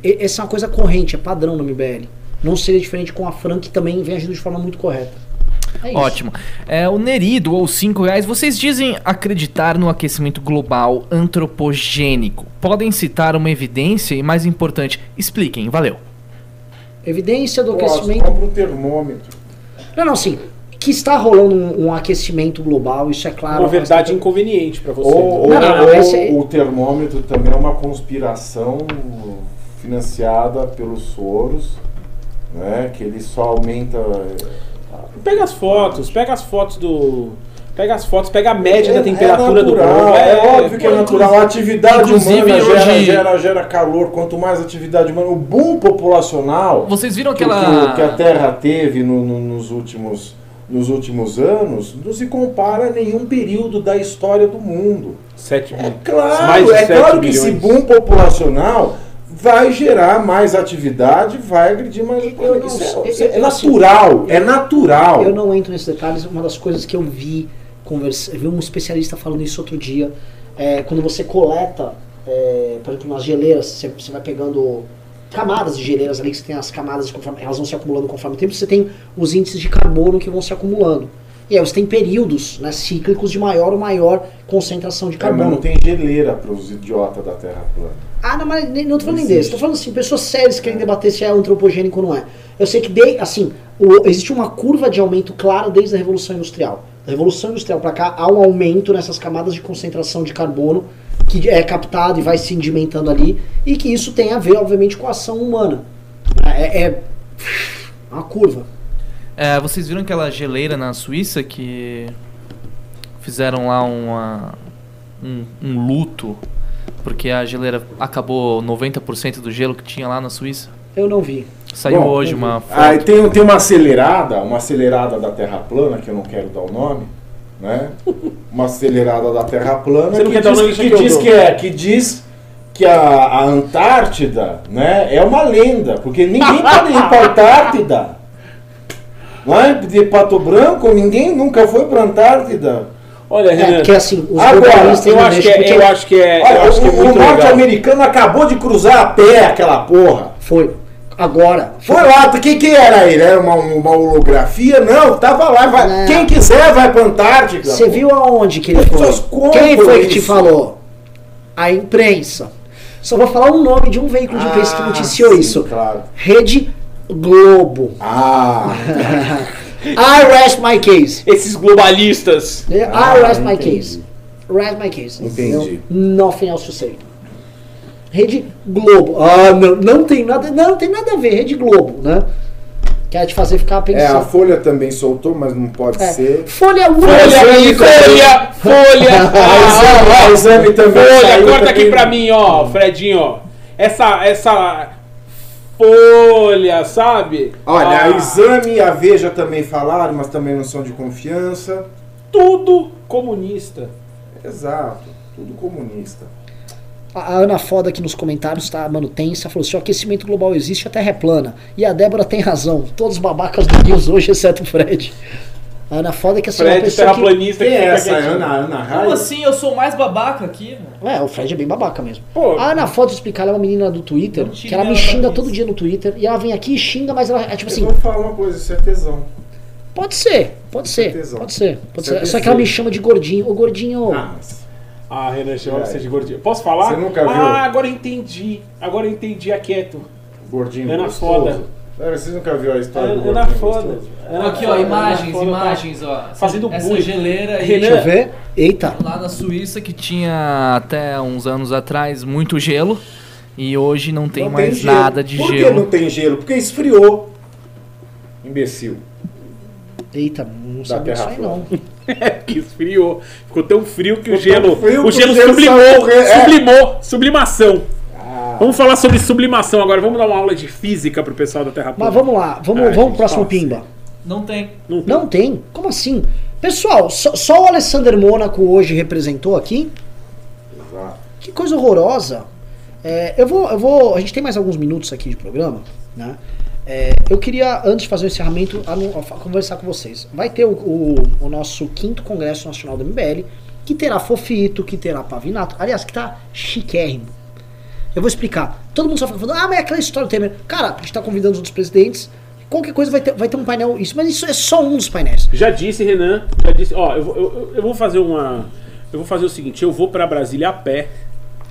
essa é uma coisa corrente, é padrão no MBL. Não seria diferente com a Fran, que também vem agindo de forma muito correta. É. Ótimo. É, o Neri doou 5 reais. Vocês dizem acreditar no aquecimento global antropogênico. Podem citar uma evidência e, mais importante, expliquem. Valeu. Evidência do Pô, aquecimento. compra um termômetro. Não, não, sim. que está rolando um, um aquecimento global, isso é claro. Uma verdade inconveniente pra você. Ou, né? ou- Não, não, ou esse aí- o termômetro também é uma conspiração financiada pelos Soros, né? Que ele só aumenta. Pega as fotos, pega as fotos do. Pega as fotos, pega a média da É- temperatura é do natural, globo. É, óbvio que é natural. A atividade humana gera, hoje- gera, gera calor. Quanto mais atividade humana, o boom populacional Vocês viram que, aquela. que- que a Terra teve no- no- nos, últimos, nos últimos anos não se compara a nenhum período da história do mundo. 7 É claro, mais de é 7 claro que esse boom populacional vai gerar mais atividade, vai agredir mais Eu não Isso é, isso é eu- assim, natural, é natural. Eu não entro nesses detalhes. Uma das coisas que eu vi, conversa, eu vi um especialista falando isso outro dia. É, quando você coleta, é, por exemplo, nas geleiras, você, você vai pegando camadas de geleiras ali, que você tem as camadas, conforme, elas vão se acumulando conforme o tempo, você tem os índices de carbono que vão se acumulando. E aí você tem períodos né, cíclicos de maior ou maior concentração de É, mas carbono. não tem geleira para os idiotas da Terra plana. Ah, não, mas não tô falando nem desse. Tô falando assim, pessoas sérias que querem debater se é antropogênico ou não é. Eu sei que, de, assim, o- existe uma curva de aumento clara desde a Revolução Industrial. Da Revolução Industrial para cá, há um aumento nessas camadas de concentração de carbono que é captado e vai se sedimentando ali, e que isso tem a ver, obviamente, com a ação humana. É, é uma curva. É, vocês viram aquela geleira na Suíça que fizeram lá uma, um, um luto porque a geleira acabou 90% do gelo que tinha lá na Suíça? Eu não vi. Saiu Bom, hoje uma foto. Aí tem, tem uma acelerada, uma acelerada da Terra plana, que eu não quero dar o nome, né? <laughs> Uma acelerada da Terra plana Você que diz, nome, que, que diz que é que diz que a, a Antártida, né, é uma lenda, porque ninguém pode ir para a Antártida. <laughs> Não é? De Pato Branco, ninguém nunca foi para a Antártida. Olha, É, Renan, porque assim, os Agora, eu não acho, que é, porque eu acho que é, Olha, eu acho que é o, o norte-americano acabou de cruzar a pé aquela porra. Foi. Agora. Foi lá, o que, que era ele? Era uma, uma holografia? Não, tava lá. Vai, Não. Quem quiser vai pra Antártica. Você viu aonde que ele As foi? Quem foi que te isso. falou? A imprensa. Só vou falar um nome de um veículo de imprensa que Ah, noticiou sim, isso. Claro. Rede Globo. Ah, <laughs> I rest my case. Esses globalistas. I Ah, rest my entendi. case. Rest my case. Entendi. entendeu? Nothing else to say. Rede Globo. Ah, não, não tem nada, não tem nada a ver. Rede Globo, né? Quer te fazer ficar é, a pensando. Folha também soltou, mas não pode É. ser. Folha única. Folha, folha, folha. <laughs> Ah, o exame também Folha, corta aqui pra mim, ó, Fredinho, ó. Essa, essa folha, sabe? Olha, Ah, a exame e a Veja também falaram, mas também não são de confiança. Tudo comunista. Exato, tudo comunista. A Ana Foda aqui nos comentários tá, mano, tensa, falou: se o aquecimento global existe, a Terra é plana. E a Débora tem razão. Todos babacas do News hoje, exceto o Fred. A Ana Foda que assim, é uma Fred, pessoa que... terraplanista Quem que é essa? Ana, Ana Como assim? Eu sou mais babaca aqui, velho. É, o Fred é bem babaca mesmo. Pô, A Ana Foda, explicar, ela é uma menina do Twitter, que ela me xinga da todo dia no Twitter. E ela vem aqui e xinga, mas ela é tipo Eu assim: vou falar uma coisa, isso é tesão. pode ser, pode ser, Tesão. pode ser. Pode Isso é ser. Só que ela me chama de gordinho. Ô gordinho. Ah, mas Ah, Renan, chama você de gordinho. Posso falar? Você nunca viu? Ah, agora eu entendi. Agora eu entendi a quieto. gordinho Ana gostoso. Foda. Pera, vocês nunca viram a história do gordinho foda. Ana Aqui, ó, imagens, imagens, ó. Fazendo Essa bullying. geleira aí. Deixa eu ver. Eita. Lá na Suíça que tinha até uns anos atrás muito gelo e hoje não tem Não mais gelo. nada de Por que gelo. não tem gelo? Porque esfriou. Imbecil. Eita, não sabia disso aí não. É, <laughs> que esfriou. Ficou tão frio que o Ficou tão gelo. frio o que gelo o gelo sublimou. É. Sublimou. Sublimação. Vamos falar sobre sublimação agora. Vamos dar uma aula de física pro pessoal da Terra plana. Mas vamos lá, vamos, Ah, vamos pro próximo fala Pimba. Não tem. Não tem. Não tem? Como assim? Pessoal, só, só o Alessander Mônaco hoje representou aqui. exato. Que coisa horrorosa. É, eu vou, eu vou. A gente tem mais alguns minutos aqui de programa, né? É, eu queria, antes de fazer o encerramento, conversar com vocês. Vai ter o, o- o nosso quinto Congresso Nacional do MBL, que terá Fofito, que terá Pavinato. Aliás, que tá chiquérrimo. Eu vou explicar. Todo mundo só fica falando, ah, mas é aquela história do Temer. Cara, a gente tá convidando os outros presidentes. Qualquer coisa vai ter, vai ter um painel. Isso, mas isso é só um dos painéis. Já disse, Renan. Já disse. Ó, eu, vou- eu, eu vou fazer uma. Eu vou fazer o seguinte: eu vou pra Brasília a pé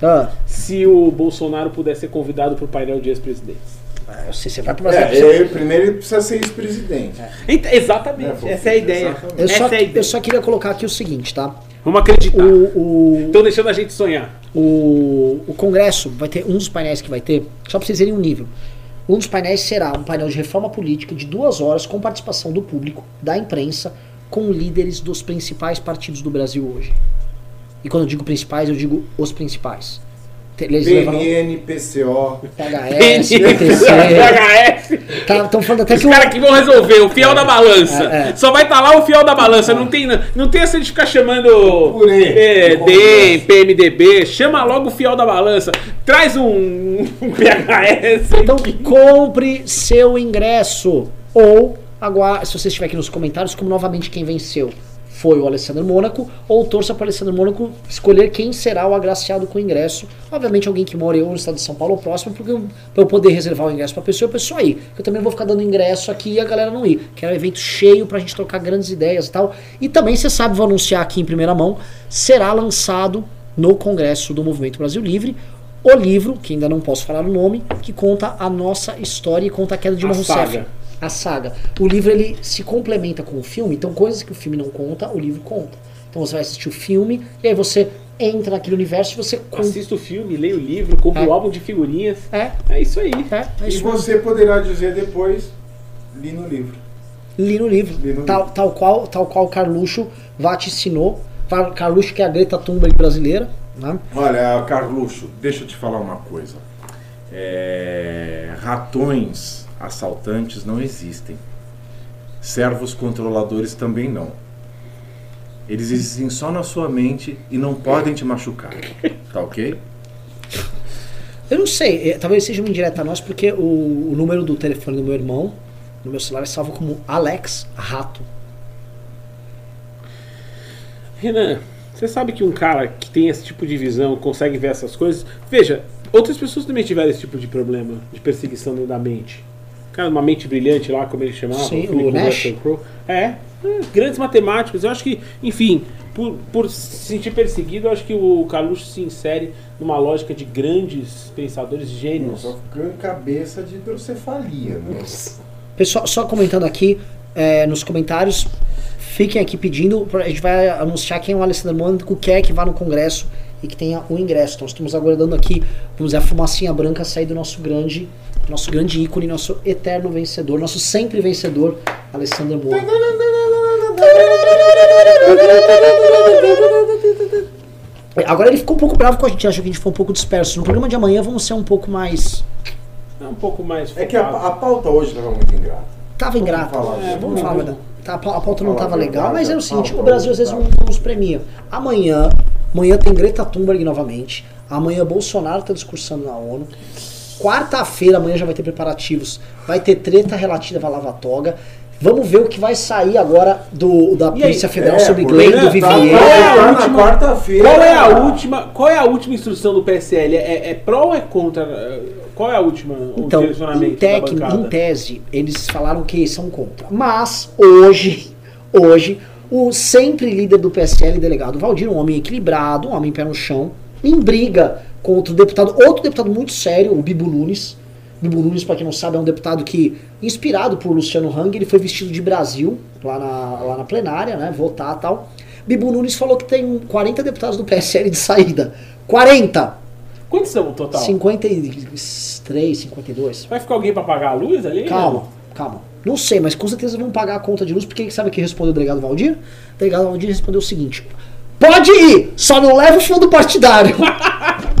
Ah, se o Bolsonaro puder ser convidado pro painel de ex-presidentes. É, Você, você vai pro Brasil. É, você- ele- primeiro ele precisa ser ex-presidente. Ent- Exatamente, É, essa é a ideia. exatamente. eu, só, Essa é a ideia. eu só queria colocar aqui o seguinte, tá? Vamos acreditar. O, o, Estão deixando a gente sonhar. o, o Congresso vai ter um dos painéis que vai ter, só pra vocês verem um nível. Um dos painéis será um painel de reforma política de duas horas com participação do público, da imprensa, com líderes dos principais partidos do Brasil hoje. E quando eu digo principais, eu digo os principais. PNN, PCO. PHS, PTC. Estão falando até Os que o, caras que vão resolver, o fiel da balança. É, é. Só vai estar lá o fiel da balança. Não tem, não tem essa de ficar chamando Purê, é, DEM. PMDB. Chama logo o fiel da balança. Traz um, um VHS. Então compre seu ingresso. Ou agora, se você estiver aqui nos comentários, como novamente quem venceu foi o Alessandro Mônaco, ou torça para o Alessandro Mônaco escolher quem será o agraciado com o ingresso. Obviamente alguém que mora ou no estado de São Paulo ou próximo, porque eu, pra eu poder reservar o ingresso para a pessoa, a pessoa ir. Eu também vou ficar dando ingresso aqui e a galera não ir. Que é um evento cheio pra gente trocar grandes ideias e tal. E também, você sabe, vou anunciar aqui em primeira mão, será lançado no Congresso do Movimento Brasil Livre o livro, que ainda não posso falar o nome, que conta a nossa história e conta a queda de A uma Rousseff. saga. A saga. O livro ele se complementa com o filme, então coisas que o filme não conta, o livro conta. Então você vai assistir o filme e aí você entra naquele universo e você conta. Assista o filme, leia o livro, compra É. o álbum de figurinhas. É, É isso aí. é, é E isso mesmo. você poderá dizer depois, li no livro. Li no livro. Li no tal, tal qual tal qual Carluxo vaticinou. Car- Carluxo que é a Greta Thunberg brasileira. Né? Olha, Carluxo, deixa eu te falar uma coisa. É, ratões assaltantes não existem. Servos controladores também não. Eles existem só na sua mente e não podem te machucar. Tá ok? Eu não sei, eh, talvez seja uma indireta a nós, porque o, o número do telefone do meu irmão no meu celular é salvo como Alex Rato. Renan, você sabe que um cara que tem esse tipo de visão, consegue ver essas coisas. Veja, outras pessoas também tiveram esse tipo de problema de perseguição dentro da mente. Cara, uma mente brilhante lá, como ele chamava, Sim, Philip o Nash. É, é, grandes matemáticos. Eu acho que, enfim, por, por se sentir perseguido, eu acho que o Carluxo se insere numa lógica de grandes pensadores gênios. Só ficando cabeça de hidrocefalia, né? Pessoal, só comentando aqui eh, nos comentários, fiquem aqui pedindo, a gente vai anunciar quem é o Alessandro Mônaco, quer que vá no congresso e que tenha o ingresso. Então estamos aguardando aqui, vamos dizer, a fumacinha branca sair do nosso grande, nosso grande ícone, nosso eterno vencedor, nosso sempre vencedor, Alessandro Mônaco. Agora ele ficou um pouco bravo com a gente, achou que a gente foi um pouco disperso. No programa de amanhã vamos ser um pouco mais. É um pouco mais. É que a, focado. a pauta hoje estava muito ingrata. Tava ingrato. falar a É, vamos falar a verdade. Tá, a pau- a pauta não Falar a tava legal, mas é o seguinte, o Brasil às vezes não não nos premia. Amanhã, amanhã tem Greta Thunberg novamente. Amanhã Bolsonaro tá discursando na ONU. Quarta-feira, amanhã já vai ter preparativos. Vai ter treta relativa à Lava Toga. Vamos ver o que vai sair agora do, da Polícia Federal sobre porque Glenn do tá- Vivier. Qual é a tá última- quarta-feira. Qual é a última? Qual é a última instrução do PSL? É, é pró ou é contra? É, Qual é a última? o Então, direcionamento em, tec, em tese, eles falaram que são contra. Mas, hoje, hoje, o sempre líder do PSL, delegado Valdir, um homem equilibrado, um homem pé no chão, em briga contra o deputado, outro deputado muito sério, o Bibo Nunes. Bibo Nunes, para quem não sabe, é um deputado que, inspirado por Luciano Hang, ele foi vestido de Brasil, lá na, lá na plenária, né, votar e tal. Bibo Nunes falou que tem 40 deputados do PSL de saída. 40! Quantos são o total? 53, 52. Vai ficar alguém pra pagar a luz ali? Calma, calma. Não sei, mas com certeza vão pagar a conta de luz, porque sabe o que respondeu o delegado Valdir? O delegado Valdir respondeu o seguinte: Pode ir, só não leva o fundo partidário. <laughs>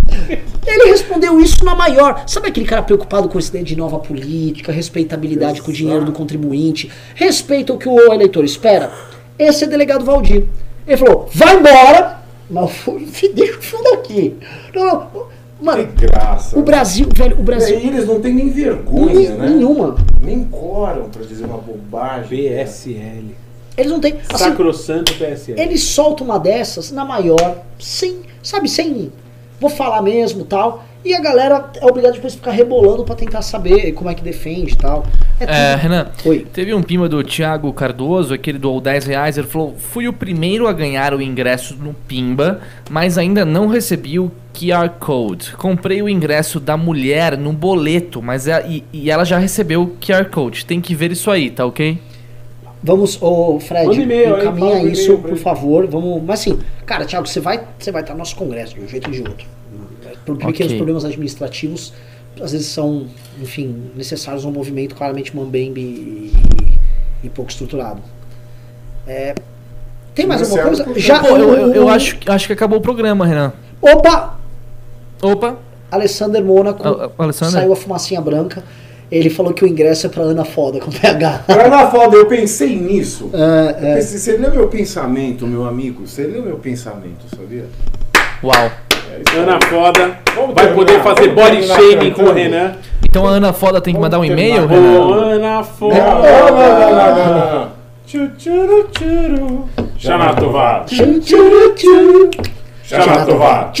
Ele respondeu isso na maior. Sabe aquele cara preocupado com esse ideia de nova política, respeitabilidade com o dinheiro do contribuinte, respeita o que o eleitor espera? Esse é o delegado Valdir. Ele falou: vai embora, mas <laughs> deixa o fundo aqui. Não, não. Mano, Que graça. o Brasil, velho, o E Brasil. eles não têm nem vergonha, nem- né? Nenhuma. Nem coram pra dizer uma bobagem. PSL. Eles não têm. Assim, Sacrosanto PSL. ele solta uma dessas na maior, sem, sabe, sem. Vou falar mesmo tal. E a galera é obrigada depois a ficar rebolando pra tentar saber como é que defende e tal. É É, Renan, Oi. teve um pima do Thiago Cardoso, aquele doou 10 reais, ele falou, fui o primeiro a ganhar o ingresso no Pimba, mas ainda não recebi o QR Code. Comprei o ingresso da mulher no boleto, mas é, e, e ela já recebeu o QR Code. Tem que ver isso aí, tá ok? Vamos, ô Fred, Manda e-mail aí, encaminha isso, por favor. Vamos. Mas assim, cara, Thiago, você vai, você vai estar no nosso congresso de um jeito ou de outro. Por pequenos Ok. problemas administrativos, às vezes são, enfim, necessários a um movimento claramente mambembe e, e pouco estruturado. É, tem mais alguma coisa? Já, Pô, eu, eu, eu acho, acho que acabou o programa, Renan. Opa! Opa, Alessander Mônaco. Alessander? Saiu a fumacinha branca. Ele falou que o ingresso é pra Ana Foda com PH. Pra na foda, eu pensei nisso. É, Eu é. pensei, Você leu meu pensamento, meu amigo? Você leu meu pensamento, sabia? uau. Ana Foda Vamos vai terminar, poder fazer vamos body shaming com o. Renan. Então a Ana Foda tem que mandar um e-mail. Ô, Renan? Ana Foda. não, não, não, não, não, não. Xanatová.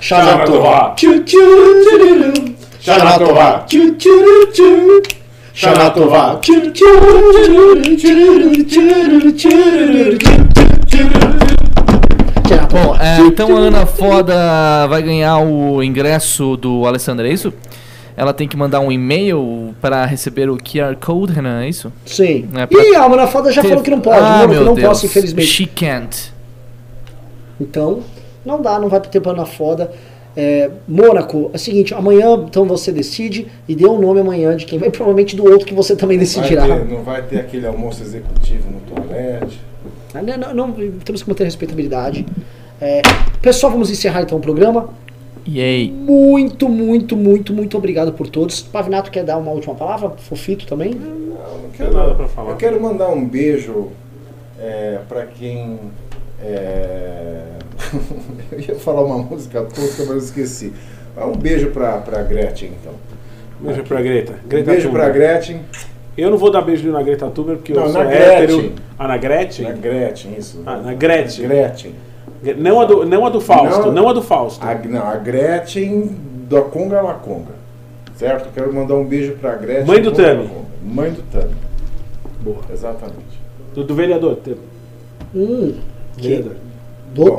Xanatová. Xanatová. Xanatová. Bom, é, então a Ana Foda vai ganhar o ingresso do Alessandro, é isso? Ela tem que mandar um e-mail para receber o QR Code, Renan, é isso? Sim. É, pra- Ih, a Mana Foda já falou que não pode. Ah, não Deus. posso, infelizmente. She can't. Então, não dá, não vai ter Foda. É, Mônaco, é o seguinte, amanhã então você decide e dê um nome amanhã de quem vai, provavelmente do outro que você também Vai decidirá. ter- não vai ter aquele almoço executivo no toalete. Ah, Não, não, não, temos que manter a respeitabilidade. É, pessoal, vamos encerrar então o programa. Yay. Muito, muito, muito, muito obrigado por todos. Pavinato quer dar uma última palavra? Fofito também? Não, não Tem nada pra falar. Eu quero mandar um beijo é, para quem. é, <laughs> eu ia falar uma música tosca, mas eu esqueci. Ah, Um beijo pra, pra Gretchen, então. Beijo pra Greta. Um Greta beijo Thunberg. pra Gretchen. Eu não vou dar beijo na Greta Thunberg porque Não, eu sou na hétero. Gretchen. Ah, na Gretchen? Na Gretchen, isso. Ah, na Gretchen. Gretchen. Não a do, não a do Fausto, Não. não, a do Fausto. A, não, a Gretchen da Conga La Conga. Certo? Quero mandar um beijo pra Gretchen. Mãe do Conga Tami. Mãe do Tami. Boa. Exatamente. Do, do vereador. Hum, que, Vereador. do